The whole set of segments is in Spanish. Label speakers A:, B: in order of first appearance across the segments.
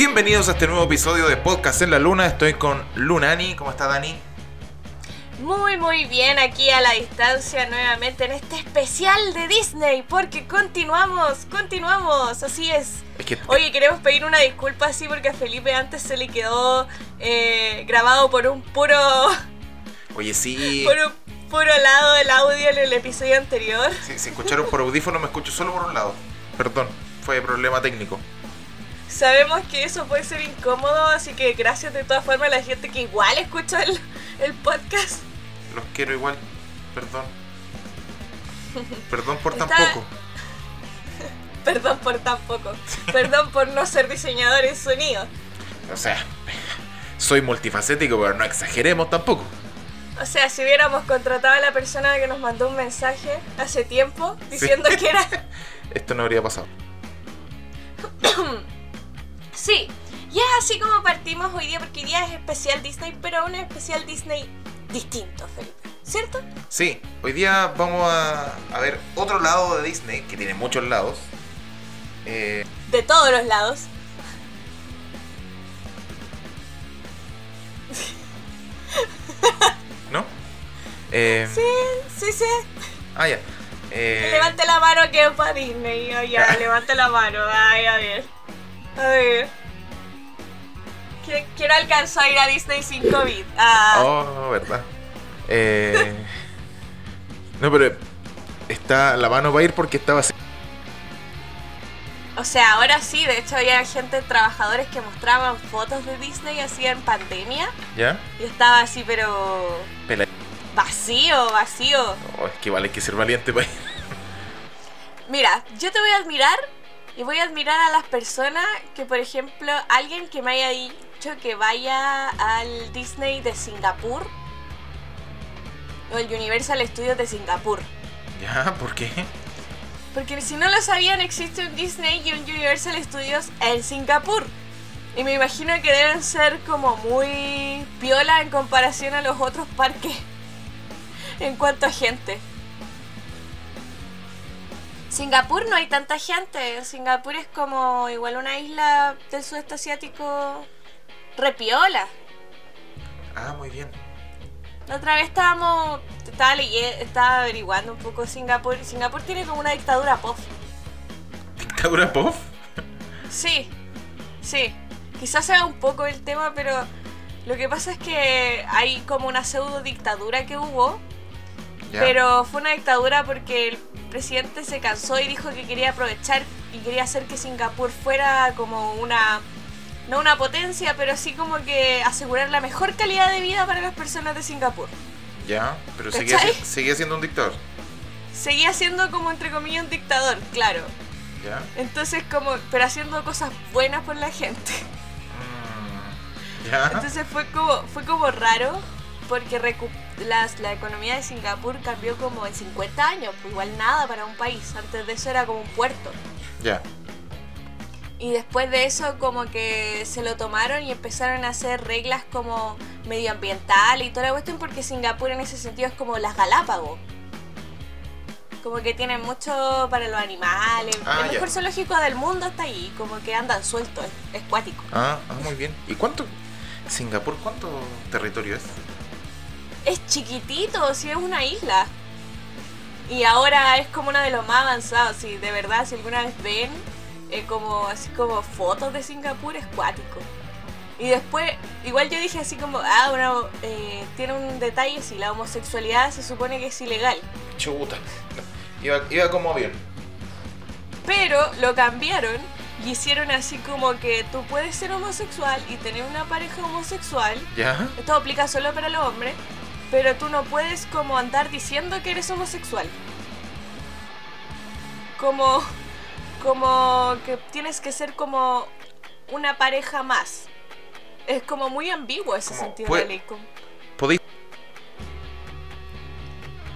A: Bienvenidos a este nuevo episodio de Podcast en la Luna. Estoy con Lunani. ¿Cómo está Dani?
B: Muy muy bien aquí a la distancia nuevamente en este especial de Disney porque continuamos, continuamos, así es.
A: Es que
B: Oye, queremos pedir una disculpa así porque a Felipe antes se le quedó eh, grabado por un puro,
A: Oye, sí.
B: por un puro lado del audio en el episodio anterior.
A: Si, si escucharon por audífono, me escucho solo por un lado. Perdón, fue problema técnico.
B: Sabemos que eso puede ser incómodo, así que gracias de todas formas a la gente que igual escucha el, el podcast.
A: Los quiero igual. Perdón. Perdón por tan
B: Está-
A: poco.
B: Perdón por tan poco. Perdón por no ser diseñador en sonido.
A: O sea, soy multifacético, pero no exageremos tampoco.
B: O sea, si hubiéramos contratado a la persona que nos mandó un mensaje hace tiempo diciendo que era...
A: Esto no habría pasado.
B: Sí, y es así como partimos hoy día, porque hoy día es especial Disney, pero un especial Disney distinto, Felipe. ¿Cierto?
A: Sí, hoy día vamos a, a ver otro lado de Disney, que tiene muchos lados. Eh,
B: De todos los lados.
A: ¿No? Eh,
B: Sí, sí, sí.
A: Ah, ya. Eh,
B: Levante la mano que es para Disney. Oh, ya, levante la mano. Ay, a ver. A ver. ¿Qui- ¿Quién alcanzó a ir a Disney sin COVID? Ah.
A: Oh, verdad. Eh, no, pero está la mano va a ir porque estaba así.
B: O sea, ahora sí, de hecho había gente, trabajadores que mostraban fotos de Disney así en pandemia
A: ¿Ya?
B: y estaba así, pero
A: Pela.
B: vacío, vacío.
A: Oh, es que vale, hay que ser valiente para ir.
B: Mira, yo te voy a admirar y voy a admirar a las personas que, por ejemplo, alguien que me haya dicho que vaya al Disney de Singapur o el Universal Studios de Singapur.
A: ¿Ya? ¿Por qué?
B: Porque si no lo sabían, existe un Disney y un Universal Studios en Singapur. Y me imagino que deben ser como muy piola en comparación a los otros parques en cuanto a gente. Singapur no hay tanta gente. Singapur es como igual una isla del sudeste asiático repiola.
A: Ah, muy bien.
B: La otra vez estábamos, estaba, leye- estaba averiguando un poco Singapur. Singapur tiene como una dictadura pop.
A: ¿Dictadura pop?
B: Sí, sí. Quizás sea un poco el tema, pero lo que pasa es que hay como una pseudo dictadura que hubo,
A: ¿Ya?
B: pero fue una dictadura porque el presidente se cansó y dijo que quería aprovechar y quería hacer que Singapur fuera como una no una potencia, pero sí como que asegurar la mejor calidad de vida para las personas de Singapur.
A: ¿Ya? Pero seguía, seguía siendo un dictador.
B: Seguía siendo como entre comillas un dictador, claro.
A: ¿Ya?
B: Entonces como, pero haciendo cosas buenas por la gente.
A: Mm, ¿Ya?
B: Entonces fue como, fue como raro porque las, la economía de Singapur cambió como en 50 años, pues igual nada para un país. Antes de eso era como un puerto.
A: Ya.
B: Y después de eso como que se lo tomaron y empezaron a hacer reglas como medioambientales y toda la cuestión porque Singapur en ese sentido es como las Galápagos. Como que tienen mucho para los animales.
A: Ah,
B: el mejor zoológico del mundo está ahí, como que andan sueltos, es, es cuático.
A: Ah, ah, muy bien. ¿Y cuánto? Singapur, ¿cuánto territorio es?
B: Es chiquitito, si es una isla. Y ahora es como una de los más avanzados. Si de verdad, si alguna vez ven eh, como así como fotos de Singapur, es cuático. Y después, igual yo dije así como, ah, bueno, eh, tiene un detalle, si la homosexualidad se supone que es ilegal.
A: Chuta. Iba, iba como avión.
B: Pero lo cambiaron y hicieron así como que tú puedes ser homosexual y tener una pareja homosexual.
A: ¿Ya?
B: Esto aplica solo para los hombres, pero tú no puedes como andar diciendo que eres homosexual. Como como que tienes que ser como una pareja más. Es como muy ambiguo ese
A: Como,
B: sentido
A: puede-
B: de la ley. como-
A: ¿Podéis?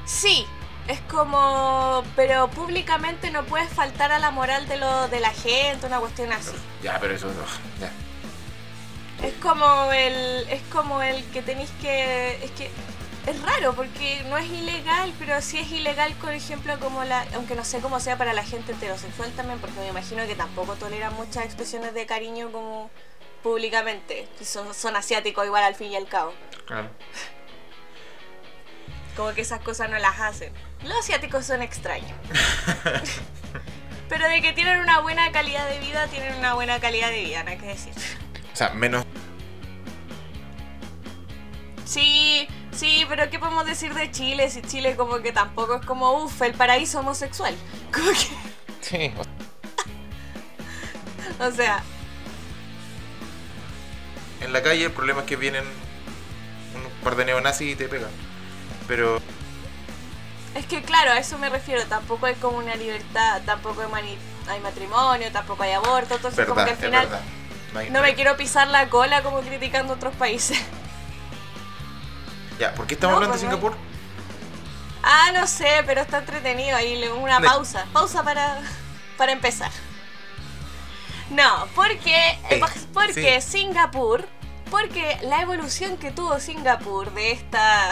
B: Sí, es como pero públicamente no puedes faltar a la moral de lo de la gente, una cuestión así.
A: Ya, pero eso no. Ya.
B: Es como el. Es como el que tenéis que. Es que. Es raro porque no es ilegal, pero sí es ilegal, por ejemplo, como la. Aunque no sé cómo sea para la gente heterosexual también, porque me imagino que tampoco toleran muchas expresiones de cariño como públicamente. Son, son asiáticos igual al fin y al cabo.
A: Claro.
B: Como que esas cosas no las hacen. Los asiáticos son extraños. Pero de que tienen una buena calidad de vida, tienen una buena calidad de vida, no hay que decir.
A: O sea, menos.
B: Sí, sí, pero ¿qué podemos decir de Chile? Si Chile como que tampoco es como, uff, el paraíso homosexual. Como que,
A: Sí.
B: o sea,
A: En la calle el problema es que vienen un par de neonazis y te pegan. Pero.
B: es que claro, a eso me refiero. Tampoco hay como una libertad, tampoco hay, mani- hay matrimonio, tampoco hay aborto. Entonces como que al final
A: verdad. No, hay-
B: no me quiero pisar la cola como criticando otros países.
A: Ya, ¿por qué estamos
B: No,
A: hablando de
B: pues no.
A: Singapur?
B: Ah, no sé, pero está entretenido ahí, le- una pausa, pausa para, para empezar. No, porque,
A: Eh,
B: porque
A: sí.
B: Singapur, porque la evolución que tuvo Singapur de esta,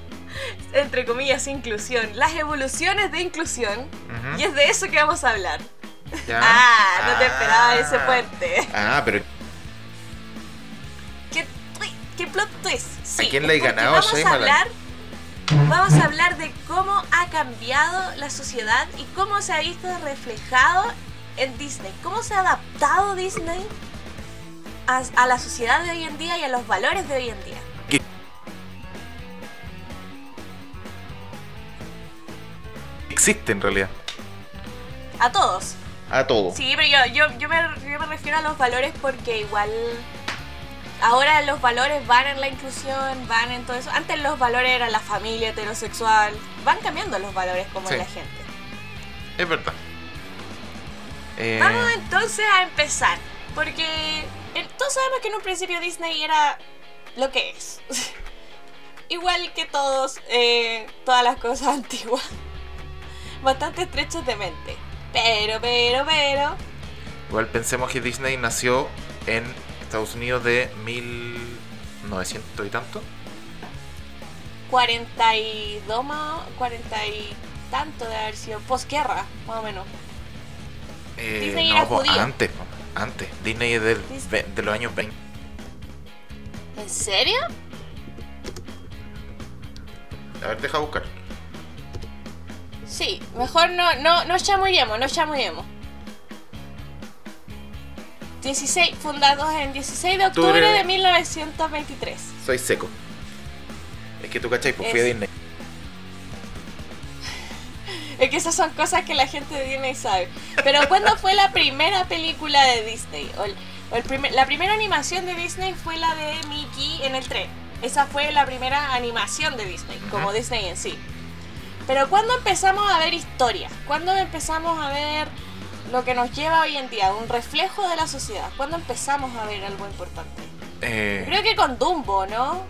B: entre comillas, inclusión, las evoluciones de inclusión, y es de eso que vamos a hablar.
A: Ya.
B: Ah, no te esperaba ese
A: Ah.
B: puente.
A: Ah, pero
B: ¿Qué, twi- qué plot twist? Sí,
A: ¿A quién le he ganado,
B: Vamos a hablar, vamos a hablar de cómo ha cambiado la sociedad y cómo se ha visto reflejado en Disney. Cómo se ha adaptado Disney a, a la sociedad de hoy en día y a los valores de hoy en día.
A: ¿Qué? existe en realidad.
B: A todos.
A: A todo.
B: Sí, pero yo, yo, yo, me, yo me refiero a los valores porque igual ahora los valores van en la inclusión, van en todo eso. Antes los valores eran la familia heterosexual. Van cambiando los valores como
A: Sí.
B: en la gente.
A: Es verdad. Eh,
B: Vamos entonces a empezar. Porque todos sabemos que en un principio Disney era lo que es. Igual que todos, eh, todas las cosas antiguas. Bastante estrechos de mente. Pero, pero, pero.
A: Igual pensemos que Disney nació en Estados Unidos de 1900 y tanto.
B: 42 más. 40 y tanto de haber sido posguerra, más o menos.
A: Eh,
B: Disney
A: no,
B: era
A: po,
B: judío.
A: antes, antes. Disney es del- de los años 20.
B: ¿En serio?
A: A ver, deja buscar.
B: Sí, mejor no, no, no chamullemos, no chamullemos. 16, fundados en 16 de octubre
A: Octubre.
B: de 1923.
A: Soy seco. Es que tú cachai, pues fui
B: Es-
A: a Disney.
B: Es que esas son cosas que la gente de Disney sabe. Pero ¿cuándo fue la primera película de Disney? O el- o el primer- la primera animación de Disney fue la de Mickey en el tren. Esa fue la primera animación de Disney, como. Disney en sí. Pero ¿cuándo empezamos a ver historia? ¿Cuándo empezamos a ver lo que nos lleva hoy en día? Un reflejo de la sociedad. ¿Cuándo empezamos a ver algo importante?
A: Eh,
B: Creo que con Dumbo, ¿no?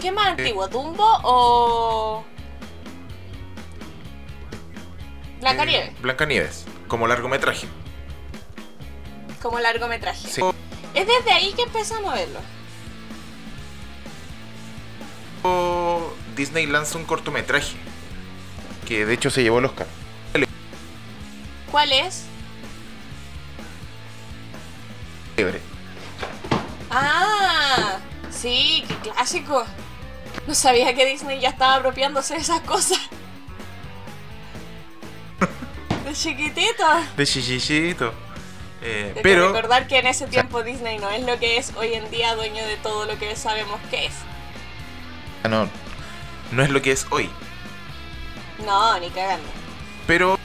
B: ¿Qué más
A: Eh.
B: antiguo? ¿Dumbo o...? Blancanieves,
A: eh, Blancanieves, como largometraje.
B: como largometraje.
A: Sí.
B: Es desde ahí que empezamos a verlo.
A: Disney lanza un cortometraje. Que de hecho se llevó el Oscar.
B: ¿Cuál es?
A: Libre.
B: Ah, sí, qué clásico. No sabía que Disney ya estaba apropiándose de esas cosas. De chiquitito.
A: De chichichito. Eh,
B: Hay que
A: pero
B: recordar que en ese tiempo Disney no es lo que es hoy en día, dueño de todo lo que sabemos que es.
A: Ah, no, no es lo que es hoy.
B: No, ni cagando.
A: Pero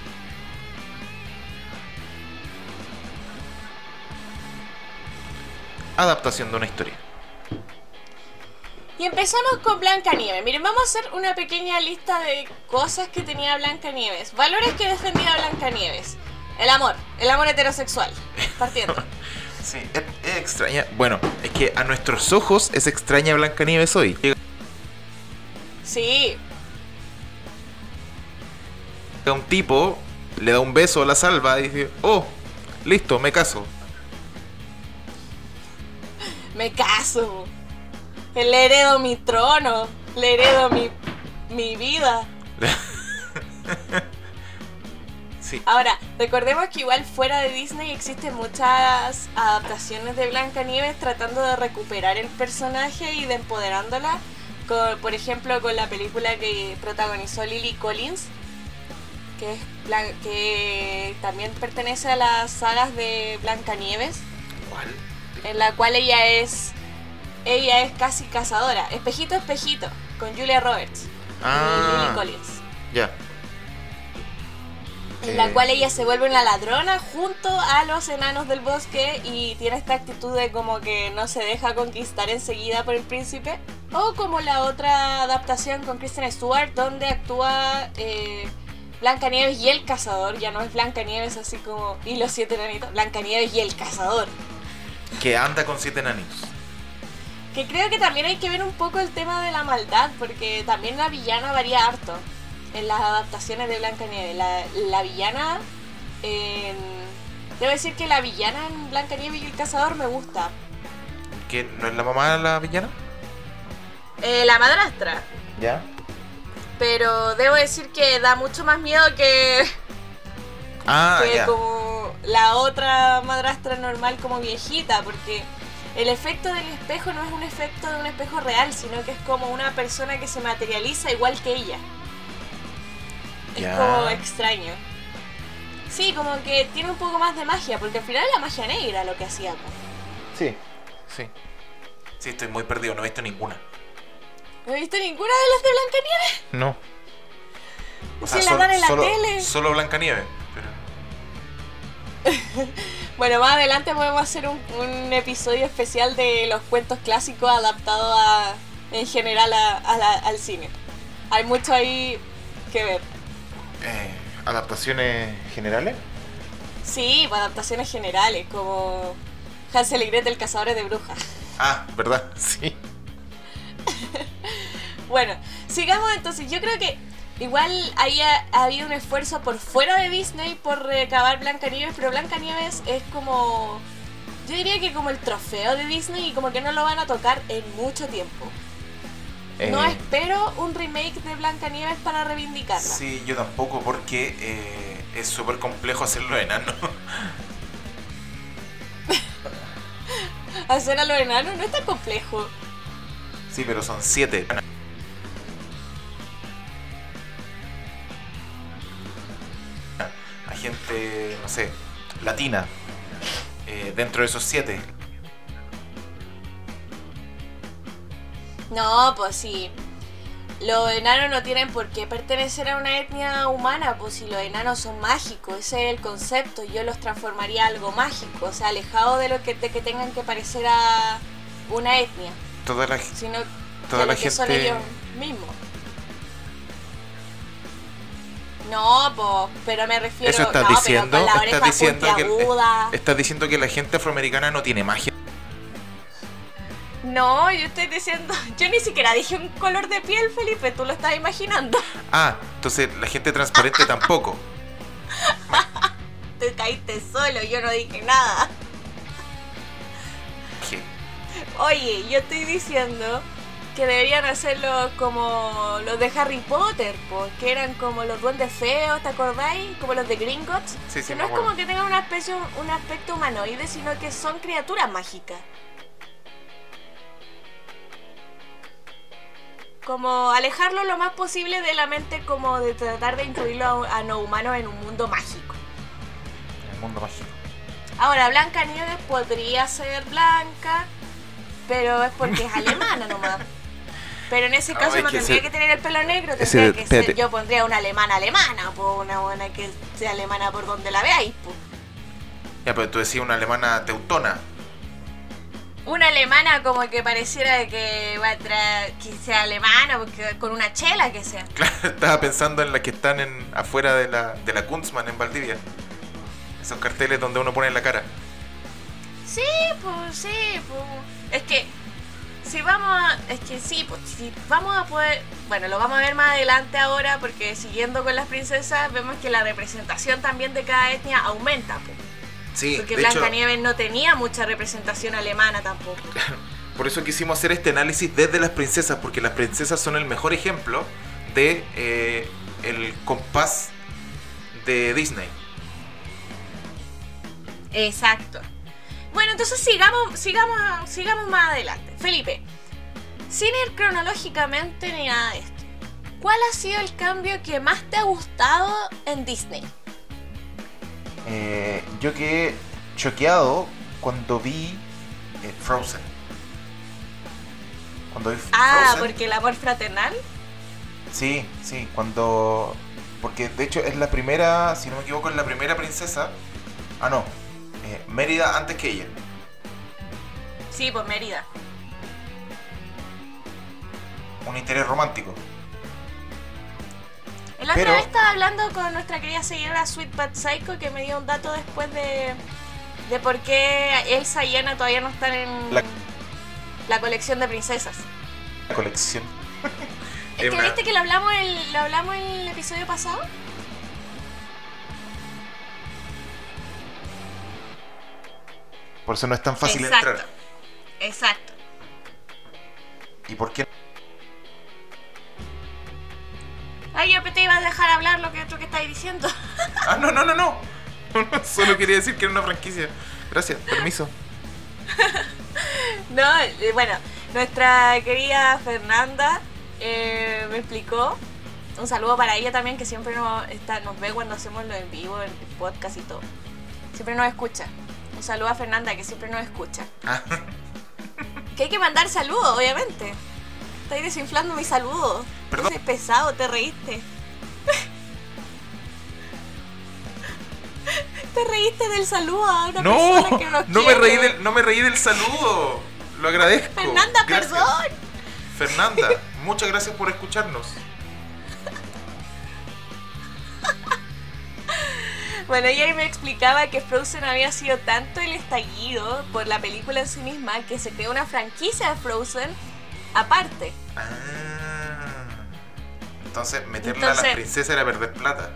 A: adaptación de una historia.
B: Y empezamos con Blancanieves. Miren, vamos a hacer una pequeña lista de cosas que tenía Blancanieves. Valores que defendía Blancanieves. El amor, el amor heterosexual. Partiendo.
A: Sí, es, es extraña. Bueno, es que a nuestros ojos es extraña Blancanieves hoy.
B: Sí,
A: un tipo, le da un beso a la salva y dice, oh, listo, me caso.
B: Me caso. Le heredo mi trono. Le heredo mi, mi vida.
A: Sí.
B: Ahora, recordemos que igual fuera de Disney existen muchas adaptaciones de Blancanieves tratando de recuperar el personaje y de empoderándola. Con- por ejemplo, con la película que protagonizó Lily Collins, que, es Blan- que también pertenece a las sagas de Blancanieves,
A: ¿Cuál?
B: En la cual ella es ella es casi cazadora. Espejito, espejito, con Julia Roberts y
A: Ah,
B: Lily Collins.
A: ya.
B: en la
A: Eh.
B: cual ella se vuelve una ladrona junto a los enanos del bosque y tiene esta actitud de como que no se deja conquistar enseguida por el príncipe. O como la otra adaptación con Kristen Stewart donde actúa eh, Blancanieves y el cazador, ya no es Blancanieves así como y los siete enanitos, Blancanieves y el cazador.
A: Que anda con siete enanitos.
B: Que creo que también hay que ver un poco el tema de la maldad, porque también la villana varía harto en las adaptaciones de Blancanieves. La, la villana. en- Debo decir que la villana en Blancanieves y el cazador me gusta.
A: ¿Que no es la mamá de la villana?
B: Eh, la madrastra.
A: Ya.
B: Pero debo decir que da mucho más miedo que,
A: Ah,
B: que
A: ya.
B: como la otra madrastra normal como viejita, porque el efecto del espejo no es un efecto de un espejo real, sino que es como una persona que se materializa igual que ella. Es como extraño. Sí, como que tiene un poco más de magia, porque al final es la magia negra lo que hacía.
A: Sí. Sí. Sí, estoy muy perdido, no he visto ninguna.
B: ¿No he visto ninguna de las de Blancanieves?
A: No. O
B: Si la dan en la
A: solo,
B: tele.
A: Solo Blancanieves.
B: Bueno, más adelante podemos hacer un, un episodio especial de los cuentos clásicos adaptados a, en general a- a la- al cine. Hay mucho ahí que ver.
A: Eh, ¿Adaptaciones generales?
B: Sí, pues, adaptaciones generales, como Hansel y Gretel, Cazadores de Brujas.
A: Ah, ¿verdad? Sí.
B: Bueno, sigamos entonces. Yo creo que igual ahí ha, ha habido un esfuerzo por fuera de Disney por recabar Blancanieves, pero Blancanieves es como. Yo diría que como el trofeo de Disney y como que no lo van a tocar en mucho tiempo. No
A: Eh,
B: espero un remake de Blancanieves para reivindicarla.
A: Sí, yo tampoco, porque eh, es súper complejo hacerlo enano.
B: Hacer a los enanos no es tan complejo.
A: Sí, pero son siete. Sé, latina. eh, dentro de esos siete.
B: No, pues sí. Los enanos no tienen por qué pertenecer a una etnia humana, pues si los enanos son mágicos, ese es el concepto. Yo los transformaría a algo mágico, o sea, alejado de lo que, de que tengan que parecer a una etnia,
A: Toda la,
B: sino
A: toda la
B: que son
A: gente.
B: ellos mismos. No, pues, pero me refiero
A: Eso estás
B: no,
A: diciendo.
B: pero con la
A: Estás diciendo, que,
B: puntiaguda.
A: estás diciendo que la gente afroamericana no tiene magia.
B: No, yo estoy diciendo, yo ni siquiera dije un color de piel, Felipe, tú lo estás imaginando.
A: Ah, entonces la gente transparente tampoco.
B: Te caíste solo, yo no dije nada.
A: ¿Qué?
B: Oye, yo estoy diciendo que deberían hacerlo como los de Harry Potter, pues, que eran como los duendes feos, ¿te acordáis? Como los de Gringotts.
A: Sí, sí,
B: que no es como que tengan una especie, un aspecto humanoide, sino que son criaturas mágicas. Como alejarlo lo más posible de la mente, como de tratar de incluirlo a, a no humanos en un mundo mágico.
A: En el mundo mágico.
B: Ahora, Blanca Nieves podría ser blanca, pero es porque es alemana nomás. Pero en ese caso no tendría
A: ese-
B: que tener el pelo negro,
A: ese-
B: tendría que ser, yo pondría una alemana alemana, pues una buena que sea alemana por donde la veáis. po.
A: Ya, pero tú decías una alemana teutona.
B: Una alemana como que pareciera que va a traer, que sea alemana, porque con una chela que sea.
A: Claro, estaba pensando en las que están en, afuera de la, de la Kunstmann en Valdivia. Esos carteles donde uno pone la cara.
B: Sí, pues sí, pues. Es que si vamos a. Es que sí, pues si vamos a poder. Bueno, lo vamos a ver más adelante ahora porque siguiendo con las princesas vemos que la representación también de cada etnia aumenta. Pues,
A: Sí,
B: porque Blancanieves no tenía mucha representación alemana tampoco.
A: por eso quisimos hacer este análisis desde las princesas, porque las princesas son el mejor ejemplo de eh, el compás de Disney.
B: Exacto. Bueno, entonces sigamos, sigamos, sigamos más adelante. Felipe, sin ir cronológicamente ni nada de esto, ¿cuál ha sido el cambio que más te ha gustado en Disney?
A: Eh, yo quedé choqueado cuando vi eh, Frozen. Cuando vi
B: Ah,
A: Frozen.
B: porque el amor fraternal.
A: Sí, sí, cuando... Porque de hecho es la primera, si no me equivoco, es la primera princesa. Ah, no. Eh, Mérida antes que ella.
B: Sí, pues Mérida.
A: Un interés romántico.
B: El otro
A: Pero-
B: día estaba hablando con nuestra querida seguidora Sweet But Psycho que me dio un dato después de, de por qué Elsa y Anna todavía no están en
A: La-
B: la colección de princesas.
A: La colección.
B: Es que viste que lo hablamos, el, lo hablamos en el episodio pasado.
A: Por eso no es tan fácil
B: Exacto.
A: entrar.
B: Exacto.
A: ¿Y por qué?
B: Ay, yo te iba a dejar hablar lo que otro que estáis diciendo.
A: Ah, no, no, no, no. Solo quería decir que era una franquicia. Gracias, permiso.
B: No, eh, bueno, nuestra querida Fernanda eh, me explicó. Un saludo para ella también, que siempre nos, está, nos ve cuando hacemos lo en vivo, el podcast y todo. Siempre nos escucha. Un saludo a Fernanda, que siempre nos escucha.
A: Ah,
B: Que hay que mandar saludos, obviamente. Estáis desinflando mi saludo.
A: Perdón.
B: Ese pesado, te reíste. te reíste del saludo a una
A: no,
B: persona que nos
A: no me, reí del, no me reí del saludo. Lo agradezco.
B: Fernanda,
A: Gracias.
B: perdón.
A: Fernanda, muchas gracias por escucharnos.
B: Bueno, ella me explicaba que Frozen había sido tanto el estallido por la película en sí misma que se creó una franquicia de Frozen aparte.
A: Ah. Entonces, meterla a la princesa era perder plata.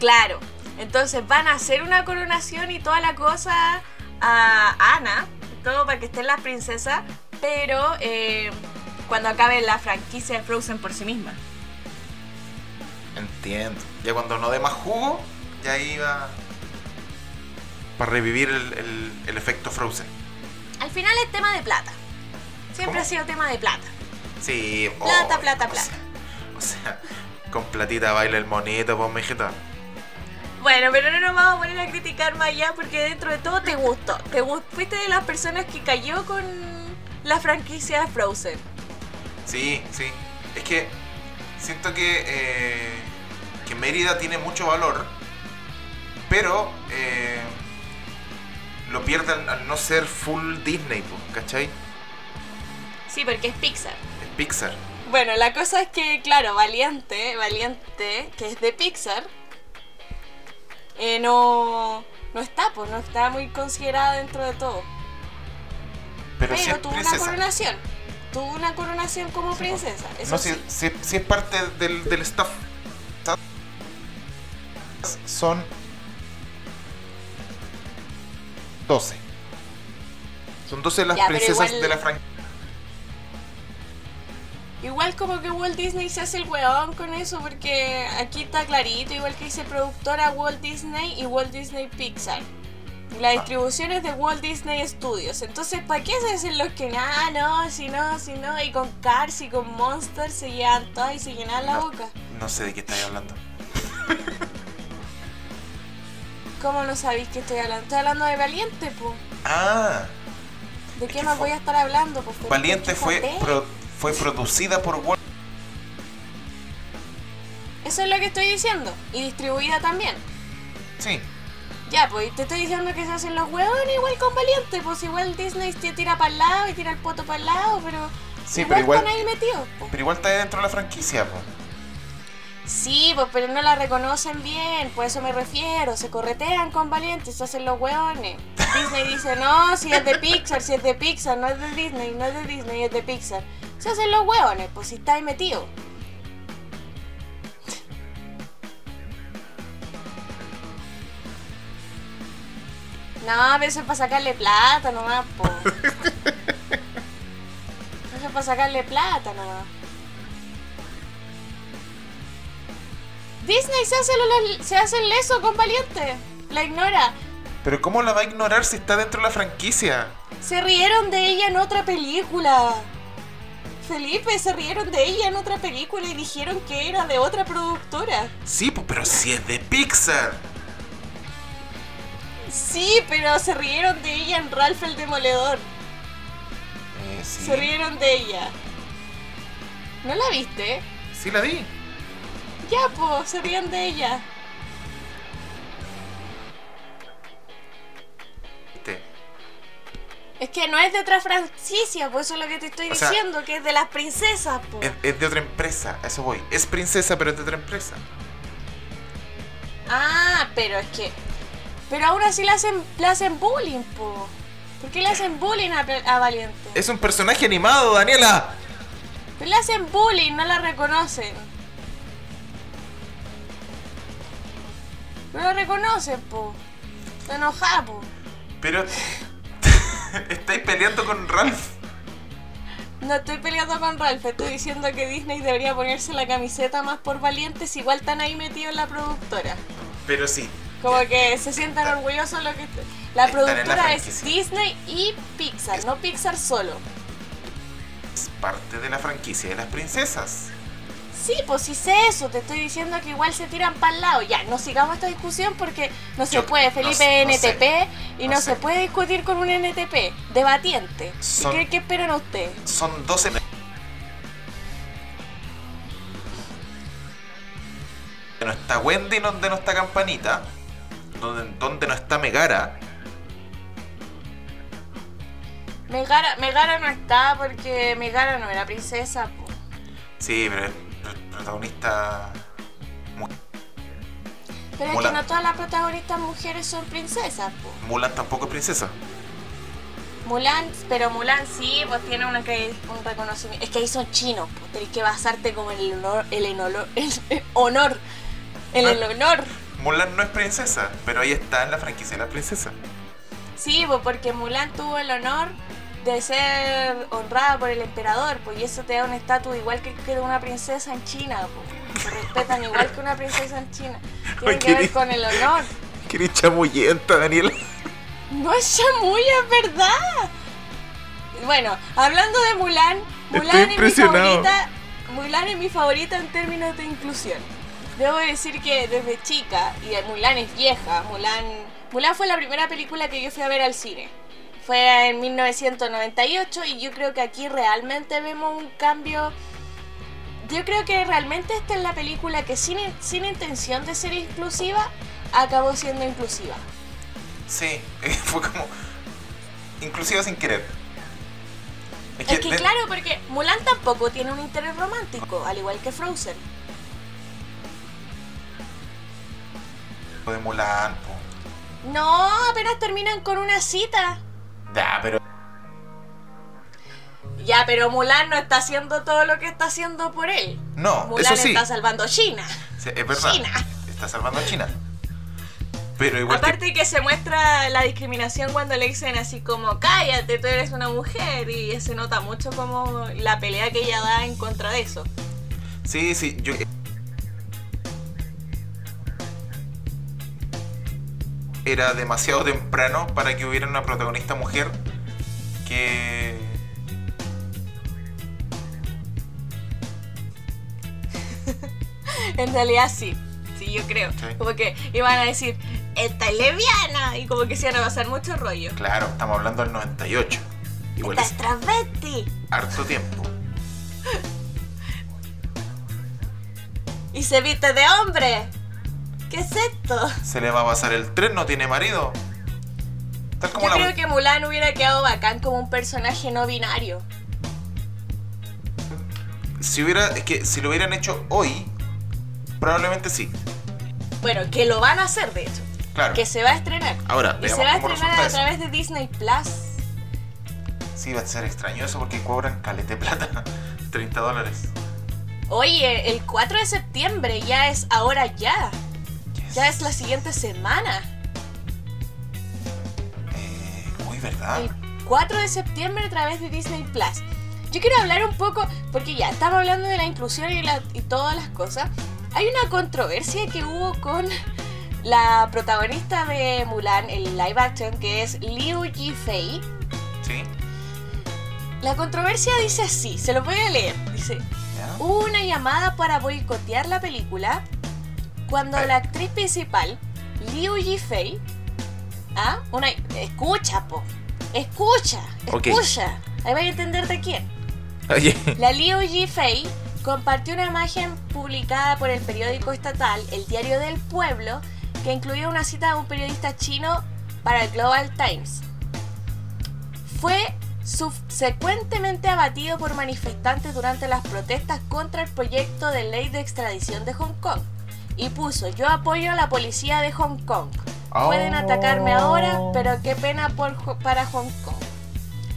B: Claro. Entonces van a hacer una coronación y toda la cosa a Ana, todo para que estén las princesas, pero eh, cuando acabe la franquicia de Frozen por sí misma.
A: Entiendo. Ya cuando no dé más jugo, ya iba. Para revivir el, el- el efecto Frozen.
B: Al final es tema de plata. Siempre
A: ¿Cómo?
B: ha sido tema de plata.
A: Sí,
B: Plata,
A: oh,
B: plata,
A: o
B: plata.
A: sea- O sea, con platita baila el monito, pues, mijita.
B: Bueno, pero no nos vamos a poner a criticar más allá porque dentro de todo te gustó. Te gust- fuiste de las personas que cayó con la franquicia de Frozen.
A: Sí, sí. Es que siento que, eh, que Mérida tiene mucho valor, pero eh, lo pierde al, no ser full Disney, ¿cachai?
B: Sí, porque es Pixar.
A: Es Pixar.
B: Bueno, la cosa es que, claro, Valiente, Valiente, que es de Pixar, eh, no, no está, pues no está muy considerada dentro de todo.
A: Pero,
B: Pero, tuvo una coronación. Tuvo una coronación como princesa. Eso
A: No,
B: sí.
A: si, si- si es parte del, del staff. Son 12. Son 12 las
B: Ya,
A: princesas
B: igual-
A: de la franquicia.
B: Igual como que Walt Disney se hace el weón con eso porque aquí está clarito, igual que dice productora Walt Disney y Walt Disney Pixar. La distribución es de Walt Disney Studios. Entonces, ¿para qué se hacen los que, ah, no, si no, si no? Y con Cars y con Monsters se llevan todas y se llenan la
A: No.
B: boca.
A: No sé de qué estáis hablando.
B: ¿Cómo no sabéis que estoy hablando? Estoy hablando de Valiente, pues.
A: Ah,
B: ¿De qué más voy a estar hablando? Pues?
A: Valiente fue, pro- fue producida por Walt.
B: Eso es lo que estoy diciendo. Y distribuida también.
A: Sí,
B: Ya, pues te estoy diciendo que se hacen los huevones igual con Valiente, pues igual Disney te tira para el lado y tira el poto para el lado, pero
A: sí,
B: igual
A: pero igual,
B: están ahí metidos. pues.
A: pero igual está dentro de la franquicia. po.
B: Sí, pues pero no la reconocen bien, por eso me refiero, se corretean con Valiente, se hacen los hueones. Disney dice, no, si es de Pixar, si es de Pixar, no es de Disney, no es de Disney, es de Pixar. Se hacen los hueones, pues si está ahí metido. No, pero eso es para sacarle plata nomás, po. Eso es para sacarle plata nomás. Disney se hace, lo- se hace el leso con Valiente. La ignora.
A: Pero ¿cómo la va a ignorar si está dentro de la franquicia?
B: Se rieron de ella en otra película. Felipe, se rieron de ella en otra película y dijeron que era de otra productora.
A: Sí, pues, pero si es de Pixar.
B: Sí, pero se rieron de ella en Ralph el Demoledor.
A: Eh, sí.
B: Se rieron de ella. ¿No la viste?
A: Sí la vi.
B: Ya, pues, se ríen de ella.
A: ¿Viste?
B: Es que no es de otra franquicia, pues eso es lo que te estoy
A: O sea-
B: diciendo, que es de las princesas, pues.
A: Es, es de otra empresa, a eso voy. Es princesa, pero es de otra empresa.
B: Ah, pero es que. Pero aún así le hacen, le hacen bullying, po. ¿Por qué le hacen bullying a, a Valiente?
A: Es un personaje animado, Daniela.
B: Pero le hacen bullying, no la reconocen. No la reconocen, po. Está enojada, po.
A: Pero estáis peleando con Ralph.
B: No estoy peleando con Ralph, estoy diciendo que Disney debería ponerse la camiseta más por valientes, igual están ahí metidos en la productora.
A: Pero sí.
B: Como que se sientan orgullosos de lo que... La productora es. Disney y Pixar, no Pixar solo.
A: Es parte de la franquicia de las princesas.
B: Sí, pues sí sé eso, te estoy diciendo que igual se tiran para el lado. Ya, no sigamos esta discusión porque no se
A: Yo-
B: puede, Felipe
A: no
B: NTP
A: sé,
B: y
A: no
B: no,
A: sé.
B: se puede discutir con un NTP, debatiente.
A: Son-
B: ¿Y qué, qué esperan ustedes?
A: Son 12. Donde no está Wendy, donde no está Campanita. Donde, donde no está Megara.
B: Megara, Megara no está porque Megara no era princesa. po.
A: Sí, pero protagonista. Mu-
B: Pero es que no todas las protagonistas mujeres son princesas. po.
A: Mulan tampoco es princesa.
B: Mulan, pero Mulan sí, pues tiene una que, un reconocimiento. Es que ahí son chinos, pues tenés que basarte como en el honor, el, enolo- el honor, en el
A: Ah.
B: honor.
A: Mulan no es princesa, pero ahí está en la franquicia de la princesa.
B: Sí, pues porque Mulan tuvo el honor de ser honrada por el emperador, pues y eso te da un estatus igual que, que una princesa en China, pues. Te respetan igual que una princesa en China. Tiene
A: Ay,
B: que ver con el honor.
A: Qué chamuyenta, Daniela.
B: No es chamuy, es verdad. Bueno, hablando de Mulan, Mulan es mi favorita. Mulan es mi favorita en términos de inclusión. Debo decir que desde chica, y Mulan es vieja, Mulan, Mulan fue la primera película que yo fui a ver al cine. Fue en 1998 y yo creo que aquí realmente vemos un cambio. Yo creo que realmente esta es la película que sin, sin intención de ser inclusiva, acabó siendo inclusiva.
A: Sí, fue como. Inclusiva sin querer.
B: Es que
A: de-
B: claro, porque Mulan tampoco tiene un interés romántico, al igual que Frozen.
A: de Mulan, po.
B: No, apenas terminan con una cita.
A: Ya, pero.
B: Ya, pero Mulan no está haciendo todo lo que está haciendo por él.
A: No,
B: Mulan
A: eso sí.
B: está salvando China.
A: sí, Es verdad.
B: China.
A: Está salvando a China. Pero igual. que-
B: Aparte que se muestra la discriminación cuando le dicen así como cállate, tú eres una mujer y se nota mucho como la pelea que ella da en contra de eso.
A: Sí, sí, yo. Era demasiado temprano para que hubiera una protagonista mujer que.
B: En realidad sí, sí yo creo.
A: Sí.
B: Como que iban a decir, esta es lesbiana y como que se iban a pasar mucho rollo.
A: Claro, estamos hablando del 98. Igual
B: Esta
A: es
B: es travesti.
A: harto tiempo.
B: Y se viste de hombre. ¿Qué es esto?
A: Se le va a pasar el tren, no tiene marido. Tal como
B: Yo
A: la.
B: creo que Mulan hubiera quedado bacán como un personaje no binario.
A: Si hubiera. Es que si lo hubieran hecho hoy, probablemente sí.
B: Bueno, que lo van a hacer de hecho.
A: Claro.
B: Que se va a estrenar.
A: Ahora,
B: Y se va a estrenar a
A: eso.
B: través de Disney Plus.
A: Sí, va a ser extraño eso porque cobran calete plata. 30 dólares.
B: Oye, el 4 de septiembre ya es ahora ya. Ya es la siguiente semana.
A: Eh, uy, ¿verdad?
B: El 4 de septiembre a través de Disney Plus. Yo quiero hablar un poco, porque ya estamos hablando de la inclusión y, la- y todas las cosas. Hay una controversia que hubo con, La protagonista de Mulan, el live action, que es Liu Yifei,
A: ¿Sí?
B: la controversia dice así, se lo voy a leer. Dice, hubo una llamada para boicotear la película cuando la actriz principal, Liu Yifei, ¿ah? Una, escucha, po, escucha, escucha, ahí vais a entender de quién.
A: Oye.
B: La Liu Yifei compartió una imagen publicada por el periódico estatal El Diario del Pueblo que incluía una cita de un periodista chino para el Global Times. Fue subsecuentemente abatido por manifestantes durante las protestas contra el proyecto de ley de extradición de Hong Kong y puso yo apoyo a la policía de Hong Kong. Pueden atacarme ahora, pero qué pena por, para Hong Kong.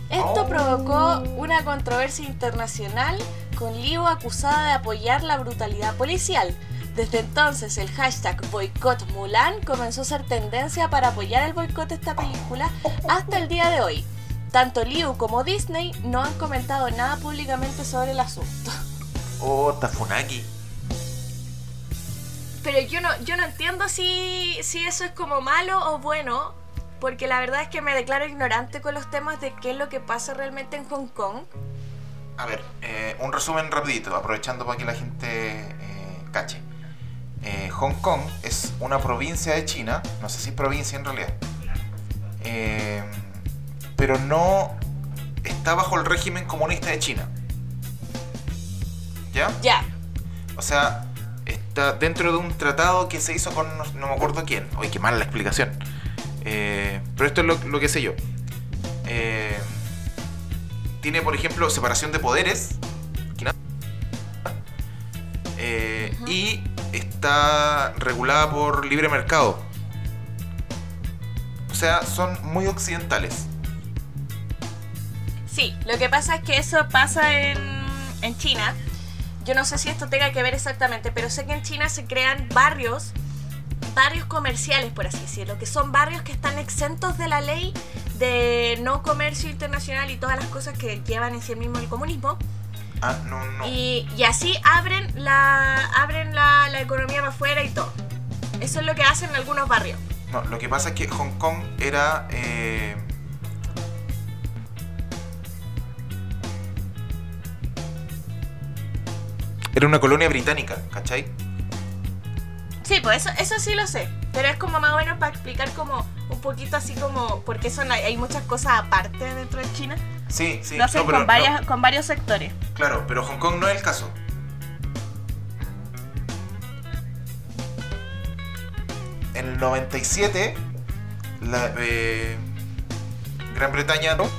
B: Esto
A: Oh.
B: provocó una controversia internacional con Liu acusada de apoyar la brutalidad policial. Desde entonces el hashtag boicot Mulan comenzó a ser tendencia para apoyar el boicot de esta película hasta el día de hoy. Tanto Liu como Disney no han comentado nada públicamente sobre el asunto.
A: Oh, Tafunaki.
B: Pero yo no, yo no entiendo si, si eso es como malo o bueno, porque la verdad es que me declaro ignorante con los temas de qué es lo que pasa realmente en Hong Kong.
A: A ver, eh, un resumen rapidito, aprovechando para que la gente eh, cache. Eh, Hong Kong es una provincia de China, no sé si es provincia en realidad, eh, pero no está bajo el régimen comunista de China. ¿Ya?
B: Ya,
A: O sea, está dentro de un tratado que se hizo con no, no me acuerdo quién. Oye, qué mala la explicación. Eh, pero esto es lo, lo que sé yo. Eh, tiene, por ejemplo, separación de poderes. Eh. Y está regulada por libre mercado. O sea, son muy occidentales.
B: sí, lo que pasa es que eso pasa en, en China. Yo no sé si esto tenga que ver exactamente, pero sé que en China se crean barrios, barrios comerciales, por así decirlo, que son barrios que están exentos de la ley de no comercio internacional y todas las cosas que llevan en sí mismo el comunismo.
A: Ah, no, no.
B: Y, y así abren la abren la, la economía para afuera y todo. Eso es lo que hacen en algunos barrios.
A: No, lo que pasa es que Hong Kong era. eh, Era una colonia británica, ¿cachai?
B: Sí, pues eso, eso sí lo sé. Pero es como más o menos para explicar como un poquito así como porque son hay, muchas cosas aparte dentro de China.
A: Sí, sí.
B: lo hacen
A: no, pero
B: con, varias,
A: no,
B: con varios sectores.
A: claro, pero Hong Kong no es el caso. En el 97, la, eh, Gran Bretaña no.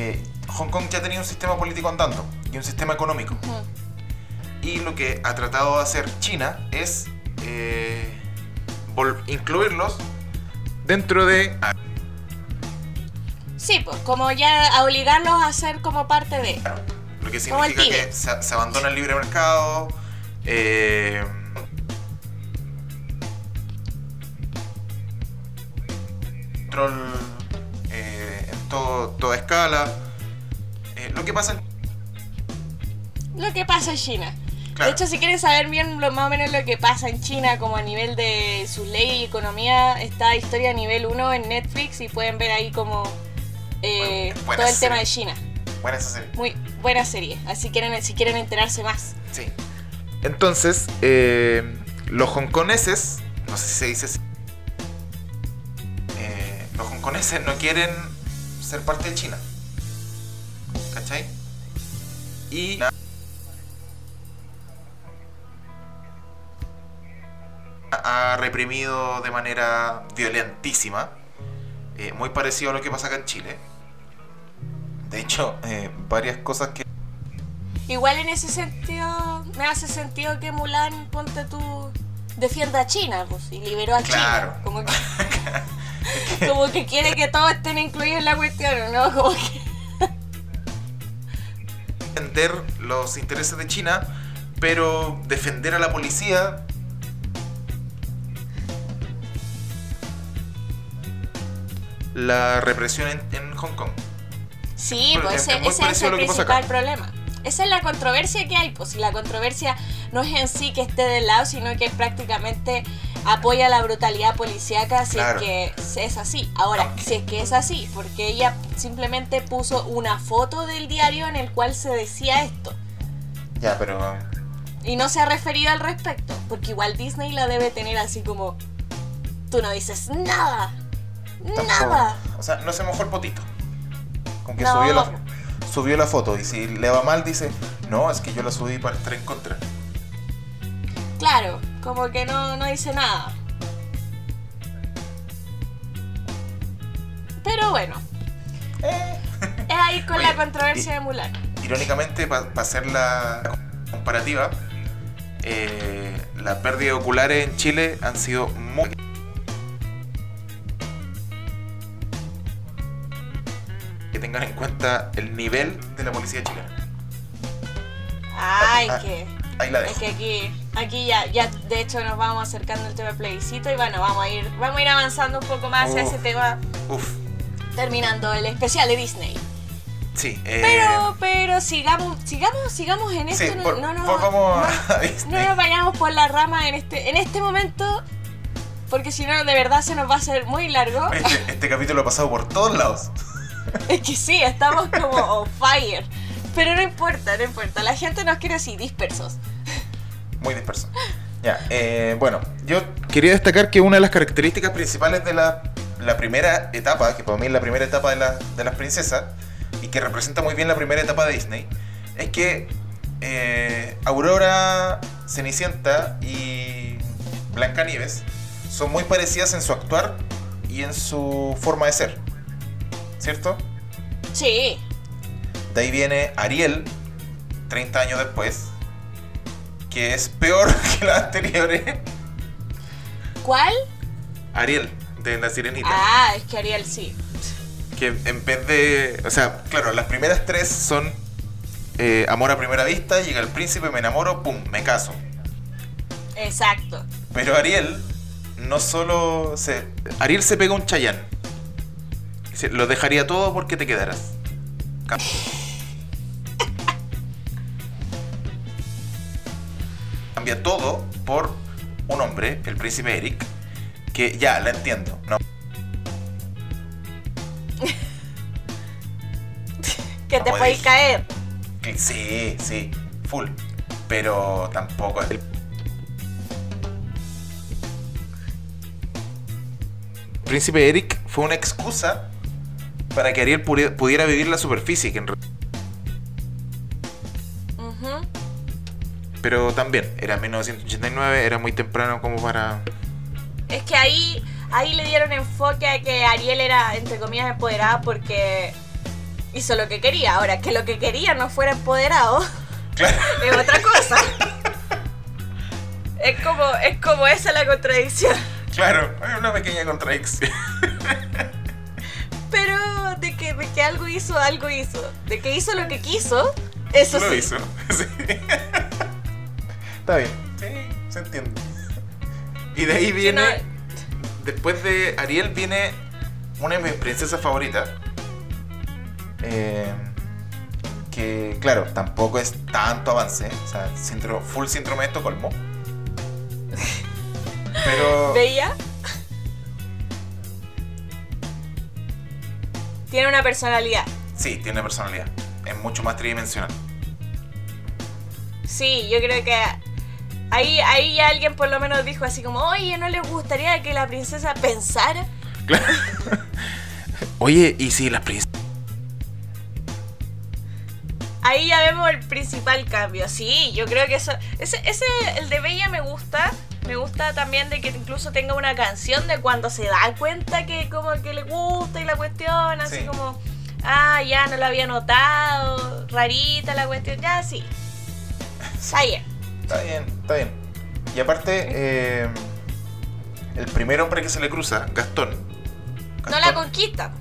A: Eh, Hong Kong ya tenía un sistema político andando y un sistema económico. Y lo que ha tratado de hacer China es eh, incluirlos dentro de...
B: Sí, pues como ya a obligarlos a ser como parte de.
A: Lo que significa que se, se abandona el libre mercado. eh, control todo, toda escala. Eh, lo que pasa en
B: Lo que pasa en China.
A: Claro.
B: De hecho, si quieren saber bien lo, más o menos lo que pasa en China, como a nivel de sus leyes y economía, está Historia Nivel 1 en Netflix y pueden ver ahí como eh,
A: Bueno,
B: todo el tema de China.
A: Buena esa serie.
B: Muy buena serie, así quieren, si quieren enterarse más.
A: Sí. Entonces, eh, los hongkoneses, no sé si se dice así, eh, los hongkoneses no quieren ser parte de China. ¿Cachai? Y ha reprimido de manera violentísima, eh, muy parecido a lo que pasa acá en Chile. De hecho, eh, varias cosas que
B: Igual en ese sentido, me hace sentido que Mulan, ponte tú, defienda a China, pues, y liberó a
A: Claro.
B: China. Como que, como que quiere que todos estén incluidos en la cuestión, ¿no? Como que...
A: defender los intereses de China, pero defender a la policía. La represión en, en Hong Kong.
B: Sí, pues
A: es-
B: ese,
A: es
B: ese es el principal problema. esa es la controversia que hay, pues si la controversia no es en sí que esté del lado, sino que prácticamente apoya la brutalidad policíaca si
A: Claro.
B: es que es así. Ahora, si es que es así, porque ella simplemente puso una foto del diario en el cual se decía esto.
A: Ya, pero.
B: Y no se ha referido al respecto, porque igual Disney la debe tener así como, tú no dices nada,
A: tampoco-
B: nada.
A: O sea, no se mojó el potito. Con que
B: No.
A: subió, la, subió la foto. Y si le va mal, dice: No, es que yo la subí para estar en contra.
B: Claro, como que no, no dice nada. Pero bueno,
A: Eh.
B: es ahí con
A: Oye,
B: la controversia
A: y-
B: de Mulan.
A: Irónicamente, para hacer la comparativa, eh, las pérdidas oculares en Chile han sido muy. Que tengan en cuenta el nivel de la policía chilena.
B: Ay,
A: ah,
B: que.
A: Ahí la
B: Es
A: dejo.
B: que aquí, aquí ya, ya de hecho nos vamos acercando al tema plebiscito y bueno, vamos a ir, vamos a ir avanzando un poco más hacia ese tema,
A: Uf,
B: terminando el especial de Disney.
A: sí. eh,
B: Pero, pero sigamos, sigamos, sigamos en esto,
A: sí,
B: no,
A: por-
B: no, no, nos vayamos por la rama en este, en este momento, porque si no de verdad se nos va a hacer muy largo.
A: Este, este capítulo ha pasado por todos lados.
B: Es que sí, estamos como on fire. Pero no importa, no importa. La gente nos quiere así, dispersos.
A: Muy disperso. Ya, eh, bueno, yo quería destacar que una de las características principales de la, la primera etapa, que para mí es la primera etapa de, la- de las princesas, y que representa muy bien la primera etapa de Disney, es que eh, Aurora, Cenicienta y Blancanieves son muy parecidas en su actuar y en su forma de ser. ¿Cierto?
B: Sí.
A: De ahí viene Ariel, 30 años después, que es peor que las anteriores.
B: ¿Cuál?
A: Ariel, de la sirenita.
B: Ah, es que Ariel sí.
A: Que en vez de. O sea, claro, las primeras tres son eh, amor a primera vista, llega el príncipe, me enamoro, pum, me caso.
B: Exacto.
A: Pero Ariel no solo se. Ariel se pega un chayán. Lo dejaría todo porque te quedaras. Cam- Cambia todo por un hombre, el príncipe Eric, que ya, la entiendo. No,
B: Que te
A: dije.
B: caer.
A: sí, sí, full. Pero tampoco es el príncipe Eric fue una excusa para que Ariel pudi- pudiera vivir la superficie, que en re- pero también era 1989, era muy temprano como para...
B: Es que ahí, ahí le dieron enfoque a que Ariel era, entre comillas, empoderada porque hizo lo que quería. Ahora, que lo que quería no fuera empoderado
A: Claro,
B: es otra cosa. es como, es como esa la contradicción.
A: claro, hay una pequeña contradicción.
B: Pero de que, de que algo hizo, algo hizo. De que hizo lo que quiso, eso
A: Lo
B: sí.
A: hizo. sí. Está bien, sí, se entiende. Y de ahí viene...
B: no-
A: Después de Ariel viene una de mis princesas favoritas. Eh, que, claro, tampoco es tanto avance. O sea, síndrome- full síndrome de Estocolmo. Pero.
B: Bella. Tiene una personalidad.
A: Sí, tiene personalidad. Es mucho más tridimensional.
B: Sí, yo creo que ahí, ahí ya alguien por lo menos dijo así como, oye, ¿no le gustaría que la princesa pensara?
A: Claro. Oye, ¿y si las princesas.
B: Ahí ya vemos el principal cambio. Sí, yo creo que eso. Ese, ese, el de Bella me gusta. Me gusta también de que incluso tenga una canción de cuando se da cuenta que como que le gusta y la cuestión, así
A: Sí.
B: como, ah, ya no lo había notado, rarita la cuestión, ya sí. Está bien.
A: Está bien, está bien. Y aparte, eh, el primer hombre que se le cruza, Gastón.
B: No la conquista,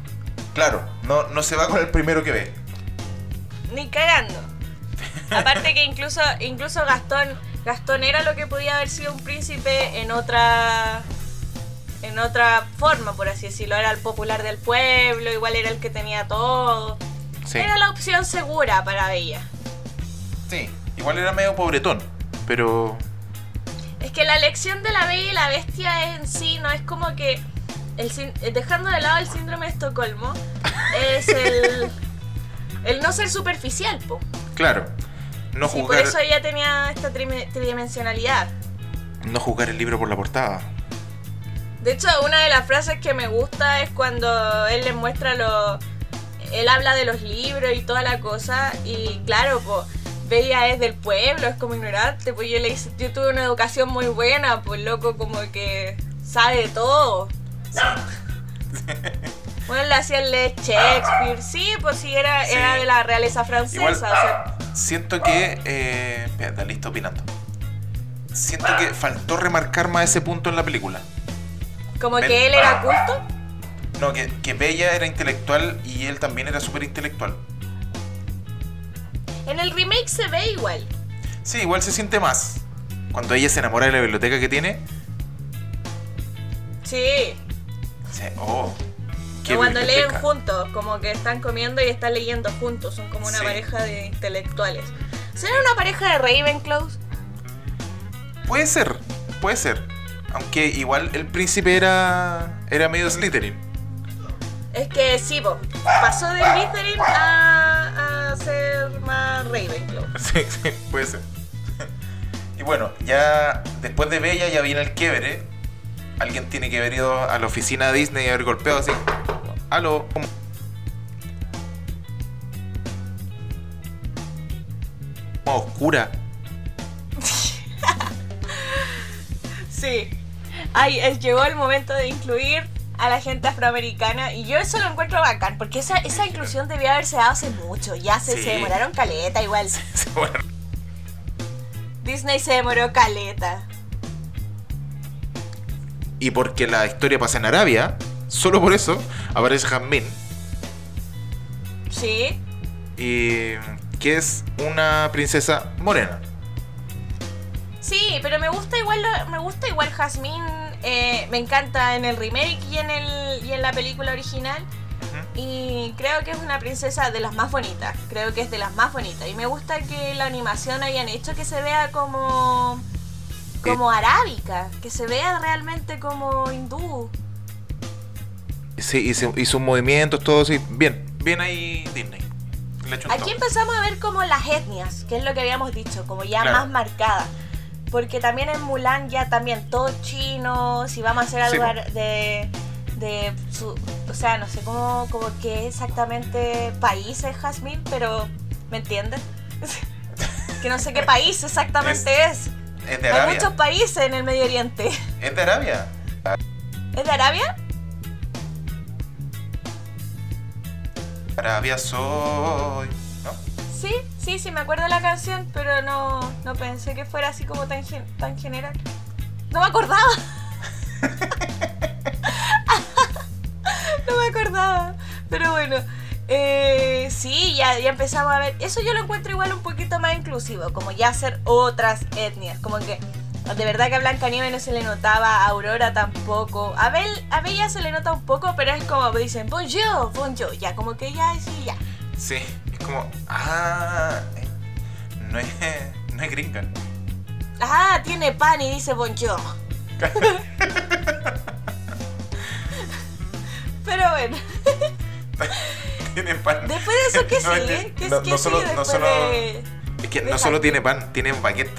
A: Claro, no, no se va con el primero que ve.
B: ni cagando. Aparte que incluso, incluso Gastón, Gastón era lo que podía haber sido un príncipe en otra en otra forma, por así decirlo. Era el popular del pueblo, igual era el que tenía todo.
A: Sí.
B: Era la opción segura para Bella.
A: Sí, igual era medio pobretón, pero
B: Es que la lección de la bella y la bestia en sí no es como que. El, eh, dejando de lado el síndrome de Estocolmo, es el. El no ser superficial, po.
A: claro, no
B: Sí, por eso ella tenía esta tridimensionalidad.
A: no jugar el libro por la portada.
B: De hecho, una de las frases que me gusta es cuando él les muestra lo. Él habla de los libros y toda la cosa. Y claro, pues, Bella es del pueblo, es como ignorante. Pues yo le hice, yo tuve una educación muy buena, pues loco, como que sabe de todo. Bueno, le hacían leer Shakespeare. Sí, pues sí, era,
A: Sí.
B: era de la realeza francesa.
A: Igual
B: o sea,
A: siento que. Eh, espérate, listo opinando. Siento que faltó remarcar más ese punto en la película.
B: como que él era culto.
A: No, que, que Bella era intelectual y él también era súper intelectual.
B: En el remake se ve igual.
A: Sí, igual se siente más. Cuando ella se enamora de la biblioteca que tiene.
B: Sí.
A: sí, oh. qué
B: cuando leen juntos, como que están comiendo y están leyendo juntos, son como una
A: Sí.
B: pareja de intelectuales. ¿Será una pareja de Ravenclaws?
A: Puede ser, puede ser. Aunque igual el príncipe era. era medio Slytherin.
B: Es que sí, po, pasó de Slytherin a, a ser más Ravenclaw.
A: Sí, sí, puede ser. Y bueno, ya después de Bella ya viene el quiebre. Alguien tiene que haber ido a la oficina de Disney y haber golpeado así. Aló, oscura.
B: Sí. Ay, llegó el momento de incluir a la gente afroamericana y yo eso lo encuentro bacán, porque esa, esa inclusión debía haberse dado hace mucho, ya se,
A: Sí.
B: se demoraron caleta igual.
A: Bueno,
B: Disney se demoró caleta.
A: y porque la historia pasa en Arabia, solo por eso aparece Jasmine.
B: Sí.
A: Y que es una princesa morena.
B: Sí, pero me gusta igual me gusta igual Jasmine, eh, me encanta en el remake y en el y en la película original y creo que es una princesa de las más bonitas, creo que es de las más bonitas y me gusta que la animación hayan hecho que se vea como como arábica, que se vea realmente como hindú.
A: Sí, y sus movimientos, todo así. Bien, bien ahí Disney. Le echo un
B: Aquí empezamos a ver como las etnias, que es lo que habíamos dicho, como ya
A: Claro.
B: más marcadas. Porque también en Mulan ya también todo chino, si vamos a hacer algo de, de su, o sea, no sé cómo, como qué exactamente país es Jasmine, pero ¿me entiendes? que no sé qué país exactamente es.
A: Es de
B: Hay
A: Arabia.
B: muchos países en el Medio Oriente.
A: Es de Arabia.
B: ¿Es de Arabia?
A: Arabia soy.
B: Sí, sí, sí, me acuerdo la canción, pero no, no pensé que fuera así como tan, tan general. No me acordaba. no me acordaba. Pero bueno, eh, sí, ya, ya empezamos a ver. Eso yo lo encuentro igual un poquito más inclusivo, como ya hacer otras etnias. Como que de verdad que a Blancanieves no se le notaba, a Aurora tampoco. A Bel, a Bella se le nota un poco, pero es como dicen, bonjour, bonjour. Ya, como que ya, sí, ya.
A: Sí, es como. Ah, eh, no es, no es gringa.
B: Ah, tiene pan y dice bonjour. Pero bueno,
A: tiene pan.
B: después de eso, ¿qué
A: No,
B: sigue?
A: que
B: ¿Qué,
A: no-
B: qué
A: no solo- no solo-
B: de...?
A: Es que no solo tiene pan, tiene baguette.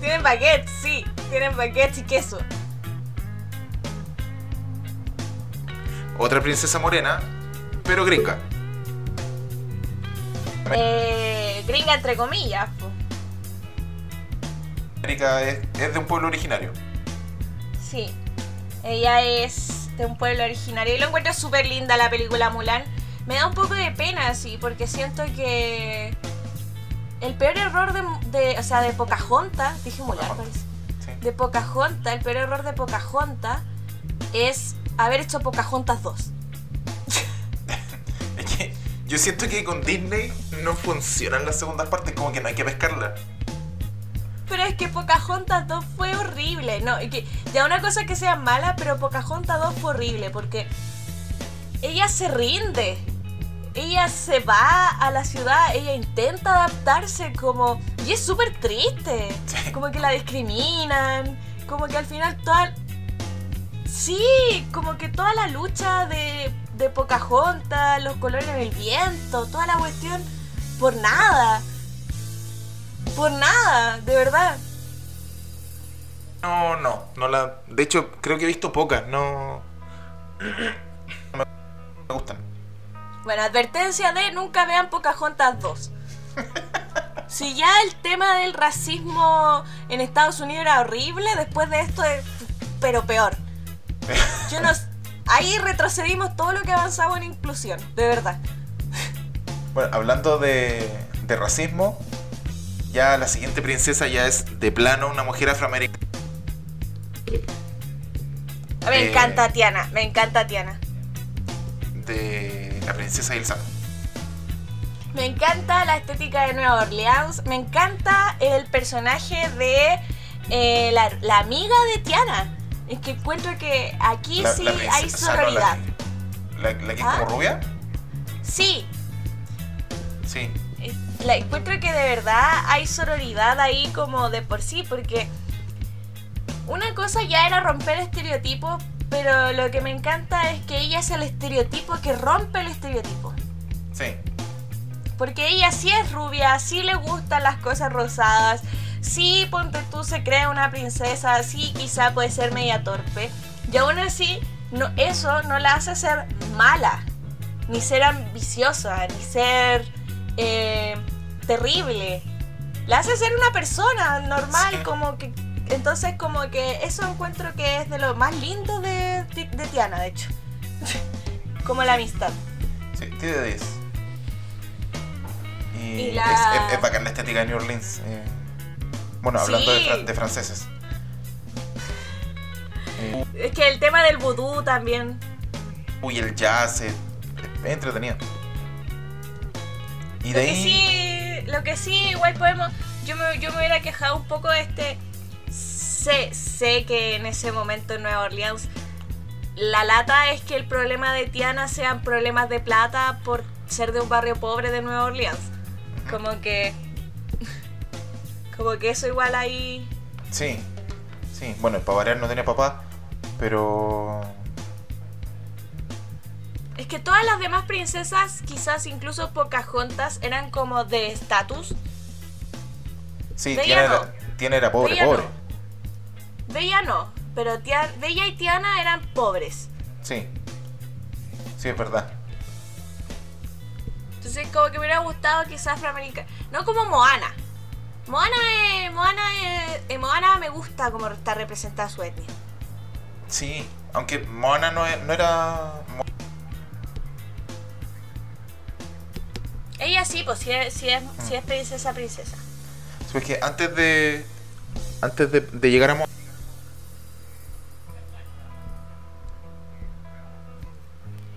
B: Tienen baguettes, sí. Tienen baguettes y queso.
A: Otra princesa morena, pero gringa.
B: Eh, gringa entre comillas. po.
A: América es, es de un pueblo originario.
B: Sí. Ella es de un pueblo originario. Y lo encuentro súper linda la película Mulan. Me da un poco de pena, sí, porque siento que... El peor error de, de- o sea, de Pocahontas, dije Mulan.
A: Sí.
B: de Pocahontas, el peor error de Pocahontas es haber hecho Pocahontas 2.
A: Es yo siento que con Disney no funcionan las segundas partes, como que no hay que pescarla.
B: Pero es que Pocahontas 2 fue horrible. No, y que ya una cosa que sea mala, pero Pocahontas 2 fue horrible porque ella se rinde. ella se va a la ciudad, ella intenta adaptarse como... Y es súper triste.
A: Sí.
B: Como que la discriminan, como que al final toda... Sí, como que toda la lucha de, de Pocahontas, los colores del viento, toda la cuestión, por nada. Por nada, de verdad.
A: No, no, no la. De hecho, creo que he visto pocas, no. No me me gustan.
B: Bueno, advertencia de nunca vean Pocahontas 2. Si ya el tema del racismo en Estados Unidos era horrible, después de esto es pero peor. Yo no ahí retrocedimos todo lo que avanzamos en inclusión, de verdad.
A: Bueno, hablando de, de racismo, ya la siguiente princesa ya es de plano una mujer afroamericana.
B: Me
A: Eh.
B: encanta Tiana, me encanta Tiana.
A: De la princesa Elsa.
B: Me encanta la estética de Nueva Orleans. Me encanta el personaje de eh, la, la amiga de Tiana. Es que encuentro que aquí
A: La-
B: sí
A: la
B: hay
A: princesa- o sea, no,
B: sororidad.
A: la, la- que es
B: ¿Ah?
A: como rubia.
B: Sí,
A: Sí.
B: la encuentro que de verdad hay sororidad ahí como de por sí, porque una cosa ya era romper estereotipos, pero lo que me encanta es que ella es el estereotipo que rompe el estereotipo.
A: Sí.
B: Porque ella sí es rubia, sí le gustan las cosas rosadas, sí, ponte tú, se crea una princesa, sí, quizá puede ser media torpe. Y aún así, no, eso no la hace ser mala, ni ser ambiciosa, ni ser eh, terrible. La hace ser una persona normal,
A: Sí.
B: como que... Entonces, como que eso encuentro que es de lo más lindo de, de, de Tiana, de hecho. como la amistad.
A: Sí, tiene 10. Y,
B: Y
A: es,
B: la-
A: es, es bacán la estética de New Orleans. eh. Bueno, hablando de, fran- de franceses. Eh,
B: Es que el tema del vudú también.
A: uy, el jazz eh, es entretenido. Y
B: Lo
A: de
B: que
A: ahí.
B: sí, lo que sí, igual podemos. Yo me, yo me hubiera quejado un poco de este. Sé, sé que en ese momento en Nueva Orleans la lata es que el problema de Tiana sean problemas de plata por ser de un barrio pobre de Nueva Orleans. Como que. Como que eso igual ahí.
A: Sí, sí. Bueno, para variar no tenía papá, pero.
B: Es que todas las demás princesas, quizás incluso Pocahontas, eran como de estatus.
A: Sí, tiene,
B: no.
A: era, tiene era pobre,
B: Bella
A: pobre.
B: no. Bella no, pero Bella y Tiana eran pobres.
A: Sí. Sí, es verdad.
B: Entonces como que me hubiera gustado quizás afroamericana. No como Moana. Moana, eh, Moana, eh, Moana me gusta como está representada su etnia.
A: Sí, aunque Moana no, e- no era.
B: Ella sí, pues sí es, sí es, sí es princesa, princesa.
A: Sí, es que antes de. Antes de, de llegar a Moana.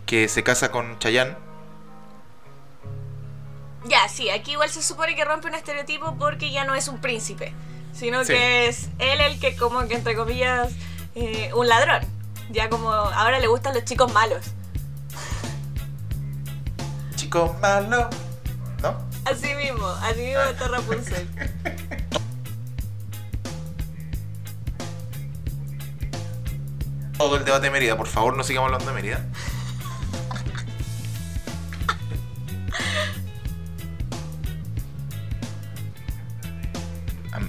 A: Que se casa con Chayanne.
B: Ya, sí, aquí igual se supone que rompe un estereotipo porque ya no es un príncipe, sino
A: Sí.
B: que es él el que como que entre comillas eh, un ladrón. Ya como ahora le gustan los chicos malos.
A: Chico malo. ¿No?
B: Así mismo, así mismo está Rapunzel.
A: Todo el debate de Mérida, por favor, no sigamos hablando de Mérida.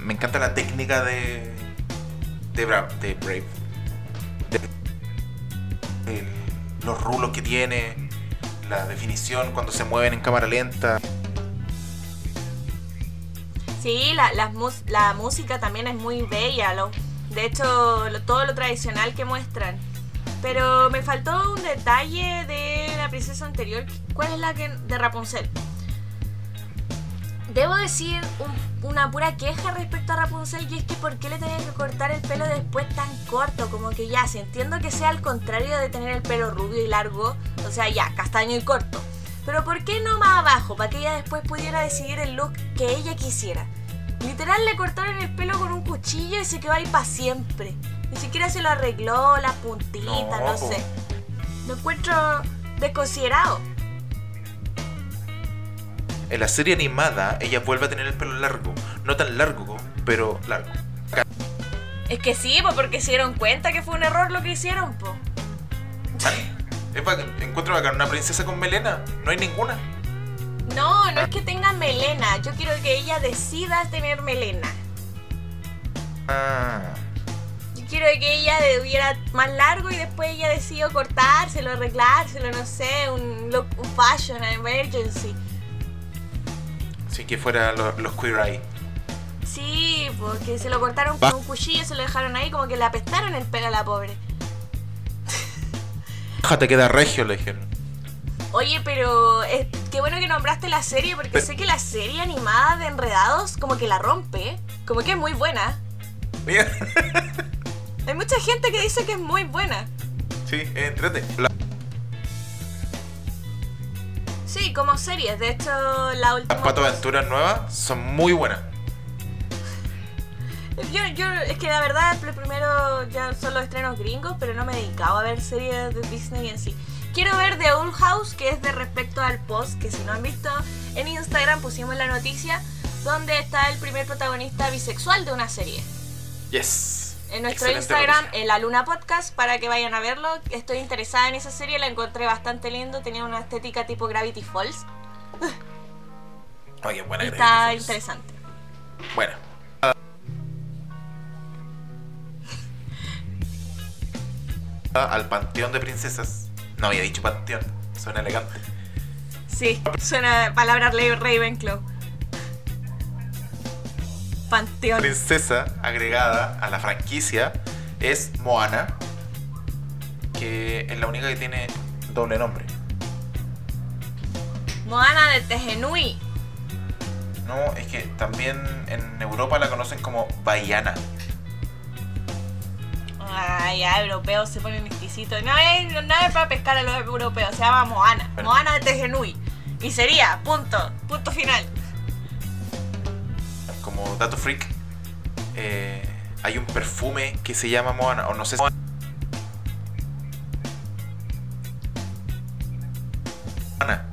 A: Me encanta la técnica de. de, Bra- de Brave. Los rulos que tiene, la definición cuando se mueven en cámara lenta.
B: Sí, la, la música también es muy bella. Lo, de hecho, todo lo tradicional que muestran. Pero me faltó un detalle de la princesa anterior. ¿Cuál es la que de Rapunzel? Debo decir un- una pura queja respecto a Rapunzel y es que ¿por qué le tenían que cortar el pelo después tan corto? Como que ya, si entiendo que sea al contrario de tener el pelo rubio y largo, o sea, ya, castaño y corto. Pero ¿por qué no más abajo? Para que ella después pudiera decidir el look que ella quisiera. Literal le cortaron el pelo con un cuchillo y se quedó ahí para siempre. Ni siquiera se lo arregló, las puntitas,
A: No,
B: sé. Lo encuentro desconsiderado.
A: En la serie animada, ella vuelve a tener el pelo largo. No tan largo, pero largo.
B: Es que sí, pues porque se dieron cuenta que fue un error lo que hicieron, pues.
A: Es bacán. Encuentro bacán una princesa con melena. No hay ninguna.
B: No, no es que tenga melena. Yo quiero que ella decida tener melena.
A: Ah.
B: Yo quiero que ella tuviera más largo y después ella decidió cortárselo, arreglárselo, no sé, un look, un fashion, an emergency.
A: Sí, que fuera lo- los Queer Eye.
B: Sí, porque se lo cortaron con un cuchillo, se lo dejaron ahí, como que le apestaron el pelo a la pobre.
A: Te queda regio, le dijeron.
B: Oye, pero es, qué bueno que nombraste la serie, porque
A: Pero-
B: sé que la serie animada de Enredados como que la rompe, ¿eh? como que es muy buena.
A: Mira.
B: Hay mucha gente que dice que es muy buena.
A: sí, eh, entrete. La-
B: Sí, como series. De hecho, la última.
A: Las Pato Aventuras nuevas son muy buenas.
B: Yo, yo, es que la verdad, primero ya son los estrenos gringos, pero no me he dedicado a ver series de Disney en sí. Quiero ver The Old House, que es de respecto al post, que si no han visto en Instagram pusimos la noticia, donde está el primer protagonista bisexual de una serie.
A: Yes.
B: En nuestro
A: Excelente
B: Instagram,
A: noticia.
B: en la Luna Podcast, para que vayan a verlo. Estoy interesada en esa serie, la encontré bastante lindo, tenía una estética tipo Gravity Falls.
A: Oye, buena
B: y
A: Gravity
B: está
A: Falls.
B: interesante.
A: Bueno. Al panteón de princesas. No había dicho panteón. Suena elegante.
B: Sí, suena palabra Ravenclaw. Panteón.
A: Princesa agregada a la franquicia es Moana. Que es la única que tiene doble nombre.
B: Moana de Tejenui.
A: No, es que también en Europa la conocen como Baiana.
B: Ay, ya, europeos se ponen exquisitos. No es, no es para pescar a los europeos, se llama Moana. Moana de Tejenui. Y sería, punto, punto final.
A: Dato freak, eh, hay un perfume que se llama Moana, o no sé si Moana.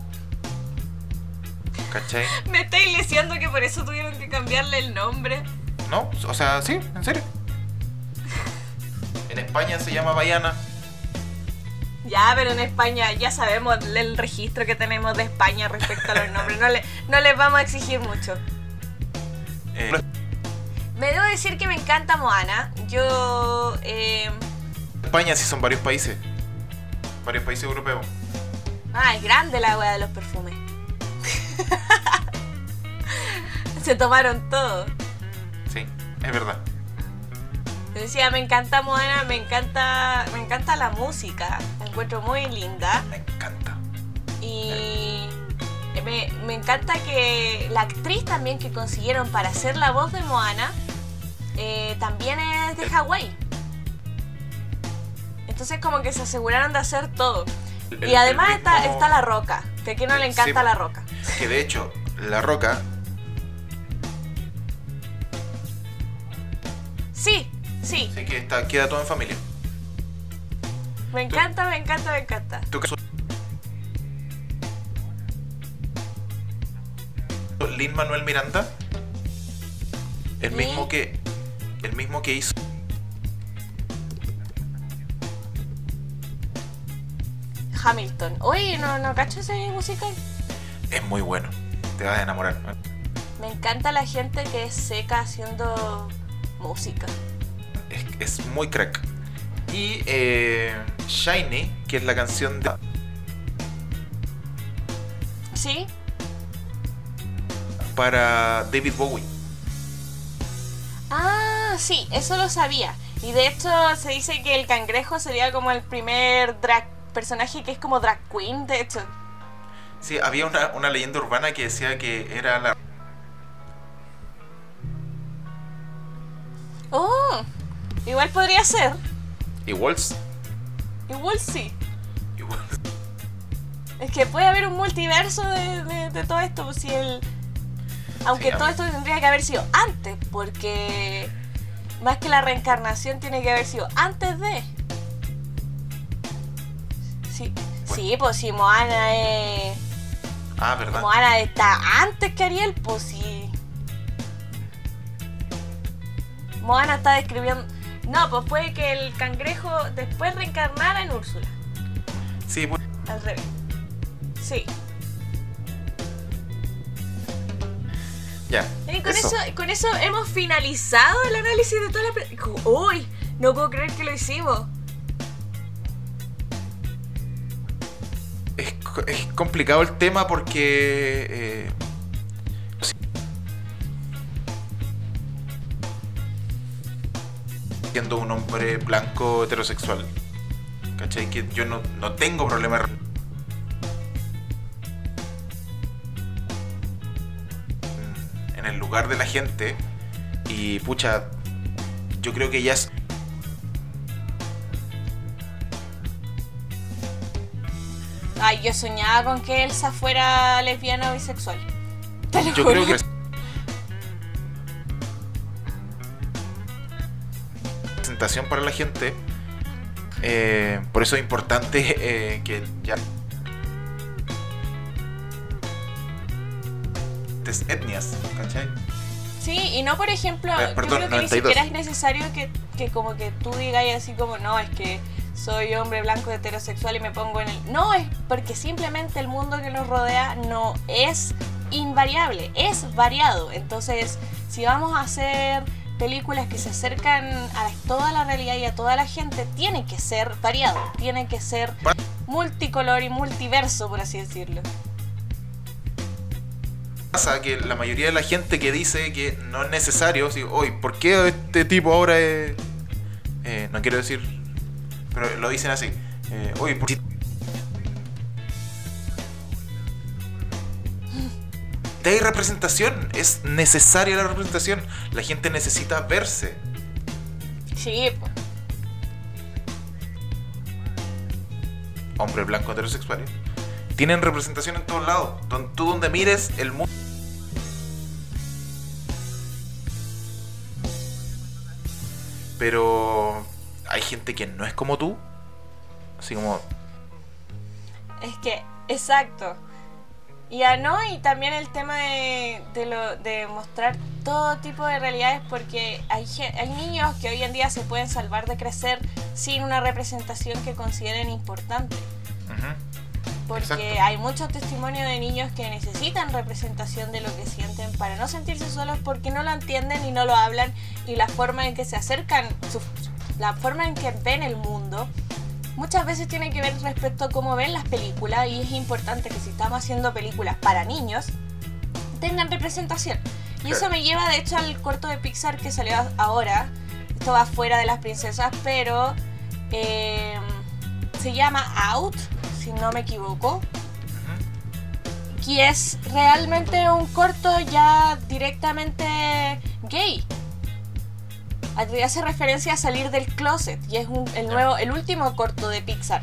A: ¿Cachai?
B: Me estáis diciendo que por eso tuvieron que cambiarle el nombre.
A: ¿No? O sea, sí, en serio. En España se llama Baiana.
B: Ya, pero en España ya sabemos el registro que tenemos de España respecto a los nombres. No, le, no les vamos a exigir mucho.
A: Eh,
B: Me debo decir que me encanta Moana. Yo. Eh,
A: España sí son varios países. Varios países europeos.
B: ah, es grande la wea de los perfumes. Se tomaron todo.
A: Sí, es verdad.
B: Decía, me encanta Moana, me encanta, me encanta la música. La encuentro muy linda.
A: Me encanta.
B: Y me, me encanta que la actriz también que consiguieron para hacer la voz de Moana eh, también es de Hawái. Entonces como que se aseguraron de hacer todo.
A: El-
B: Y además está, está La Roca, que a quien no le encanta. La Roca.
A: Que de hecho, La Roca
B: Sí, sí,
A: sí que está, queda todo en familia.
B: me encanta, me encanta, me encanta.
A: ¿Tú qué Lin Manuel Miranda, el
B: ¿Sí?
A: mismo que el mismo que hizo
B: Hamilton. Oye, no, no cacho ese musical.
A: es muy bueno. Te vas a enamorar. ¿no?
B: Me encanta la gente que es seca haciendo música.
A: Es, es muy crack. Y eh, Shiny, que es la canción de
B: ¿Sí?
A: Para David Bowie.
B: Ah, sí, eso lo sabía. Y de hecho se dice que el cangrejo sería como el primer drag personaje que es como drag queen, de hecho.
A: Sí, había una, una leyenda urbana que decía que era la
B: Oh, igual podría ser.
A: igual
B: Igual sí.
A: igual
B: Es que puede haber un multiverso de, de- de todo esto, pues si el... Aunque
A: Sí,
B: todo esto tendría que haber sido antes, porque más que la reencarnación tiene que haber sido antes de... Sí, sí pues si Moana es...
A: Ah, verdad.
B: Moana está antes que Ariel, pues sí. Moana está describiendo. No, pues puede que el cangrejo después reencarnara en Úrsula.
A: Sí, pues,
B: Al revés. Sí.
A: Ya.
B: Y con
A: eso.
B: eso. con eso hemos finalizado el análisis de toda la. ¡Uy! No puedo creer que lo hicimos.
A: Es, es complicado el tema porque. eh, siendo un hombre blanco heterosexual. ¿Cachai? Que yo no, no tengo problema lugar de la gente. Y pucha, yo creo que ya es
B: Ay, yo soñaba con que Elsa fuera lesbiana o bisexual. Te lo
A: Yo
B: juro.
A: creo que presentación para la gente. eh, por eso es importante eh, que ya Tes- etnias, ¿cachai?
B: Sí, y no, por ejemplo,
A: Eh,
B: yo creo que ni
A: 92.
B: siquiera es necesario que, que como que tú digas así como, no, es que soy hombre blanco heterosexual y me pongo en el... No, es porque simplemente el mundo que nos rodea no es invariable, es variado. Entonces, si vamos a hacer películas que se acercan a toda la realidad y a toda la gente, tiene que ser variado, tiene que ser multicolor y multiverso, por así decirlo.
A: Pasa que la mayoría de la gente que dice que no es necesario, si, hoy, ¿por qué este tipo ahora es.? eh, no quiero decir, pero lo dicen así. Eh, ¿por qué hay representación? Es necesaria la representación. La gente necesita verse.
B: Sí, pues.
A: Hombres blancos heterosexuales. Tienen representación en todos lados. Tú donde mires el mundo. Pero hay gente que no es como tú. Así como.
B: Es que, exacto. Y ya no, y también el tema de, de, lo, de mostrar todo tipo de realidades, porque hay, hay niños que hoy en día se pueden salvar de crecer sin una representación que consideren importante. Porque
A: Exacto.
B: hay muchos testimonios de niños que necesitan representación de lo que sienten para no sentirse solos porque no lo entienden y no lo hablan y la forma en que se acercan, su- la forma en que ven el mundo, muchas veces tiene que ver respecto a cómo ven las películas y es importante que si estamos haciendo películas para niños, tengan representación. Y eso me lleva de hecho al corto de Pixar que salió ahora. Esto va fuera de las princesas, pero eh, se llama Out, si no me equivoco.
A: ujú.
B: Y es realmente un corto ya directamente gay. Hace referencia a salir del closet y es un- el nuevo, el último corto de Pixar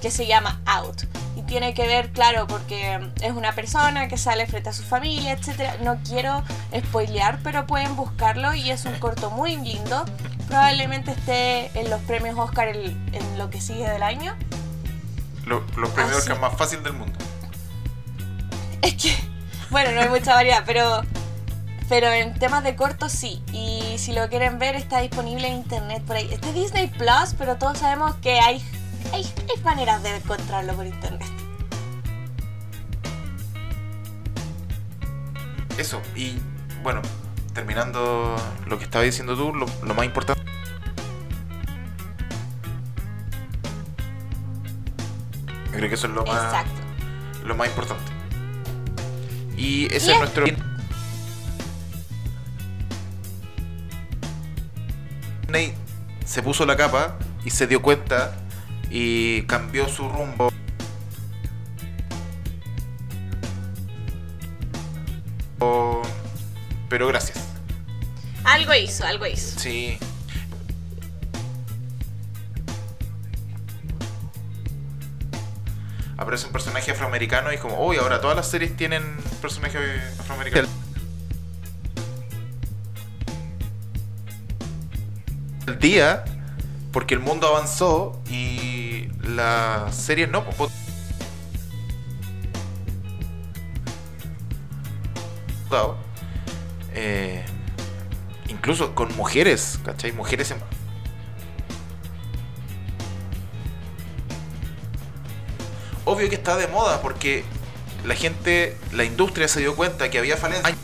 B: que se llama Out. Y tiene que ver, claro, porque es una persona que sale frente a su familia, etc. No quiero spoilear, pero pueden buscarlo y es un corto muy lindo. Probablemente esté en los premios Oscar el- en lo que sigue del año.
A: Lo- los premios
B: Ah, sí.
A: más fácil del mundo.
B: Es que, bueno, no hay mucha variedad, pero, pero en temas de cortos sí. Y si lo quieren ver, está disponible en internet por ahí. Este Disney Plus, pero todos sabemos que hay, hay, hay maneras de encontrarlo por internet.
A: Eso, y bueno, terminando lo que estaba diciendo tú, lo, lo más importante. Creo que eso es lo más,
B: Exacto.
A: lo más importante. Y ese
B: Y
A: es
B: es-
A: nuestro. Disney se puso la capa y se dio cuenta y cambió su rumbo. Pero gracias.
B: Algo hizo, algo hizo.
A: Sí. Aparece un personaje afroamericano y es como, uy, ahora todas las series tienen personajes afroamericanos. El día, porque el mundo avanzó y las series no. resultado. Eh, incluso con mujeres, ¿cachai? Mujeres en... Obvio que está de moda porque la gente, la industria se dio cuenta que había falencias.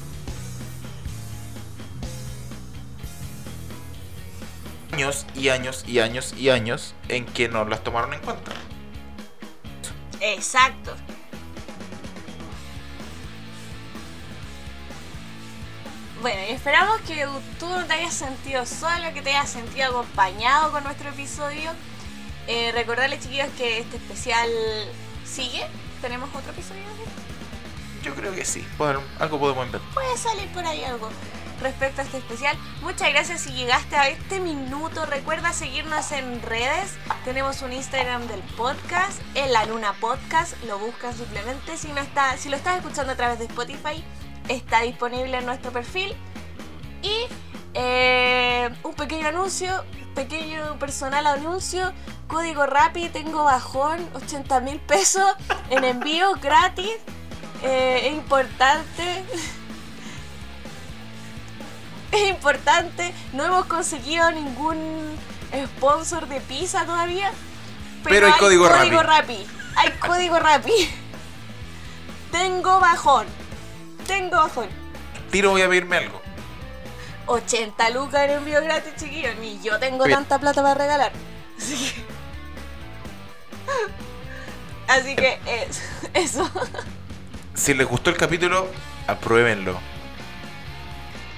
A: Años y años y años y años en que no las tomaron en cuenta.
B: Exacto. Bueno, y esperamos que tú no te hayas sentido solo, que te hayas sentido acompañado con nuestro episodio. Eh, recordarles, chiquillos, que este especial sigue. ¿Tenemos otro episodio?
A: Yo creo que sí. Bueno, algo podemos inventar.
B: Puede salir por ahí algo respecto a este especial. Muchas gracias si llegaste a este minuto. Recuerda seguirnos en redes. Tenemos un Instagram del podcast, en la Luna Podcast. Lo buscan simplemente. Si no está, si lo estás escuchando a través de Spotify, está disponible en nuestro perfil. Y eh, un pequeño anuncio, pequeño personal anuncio. Código Rappi, tengo bajón, 80 mil pesos en envío gratis. Eh, es importante. es importante. No hemos conseguido ningún sponsor de pizza todavía.
A: Pero hay código
B: Rappi. Hay código Rappi. Tengo bajón. Tengo bajón.
A: Tiro voy a pedirme algo.
B: 80 lucas en envío gratis, chiquillos. Ni yo tengo tanta plata para regalar. Así que. Así que eso.
A: Si les gustó el capítulo, apruébenlo.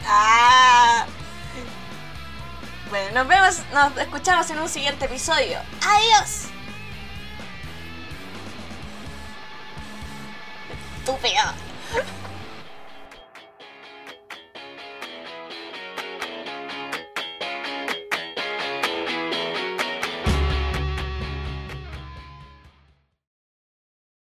B: Ah. Bueno, nos vemos, nos escuchamos en un siguiente episodio. Adiós. Estúpido.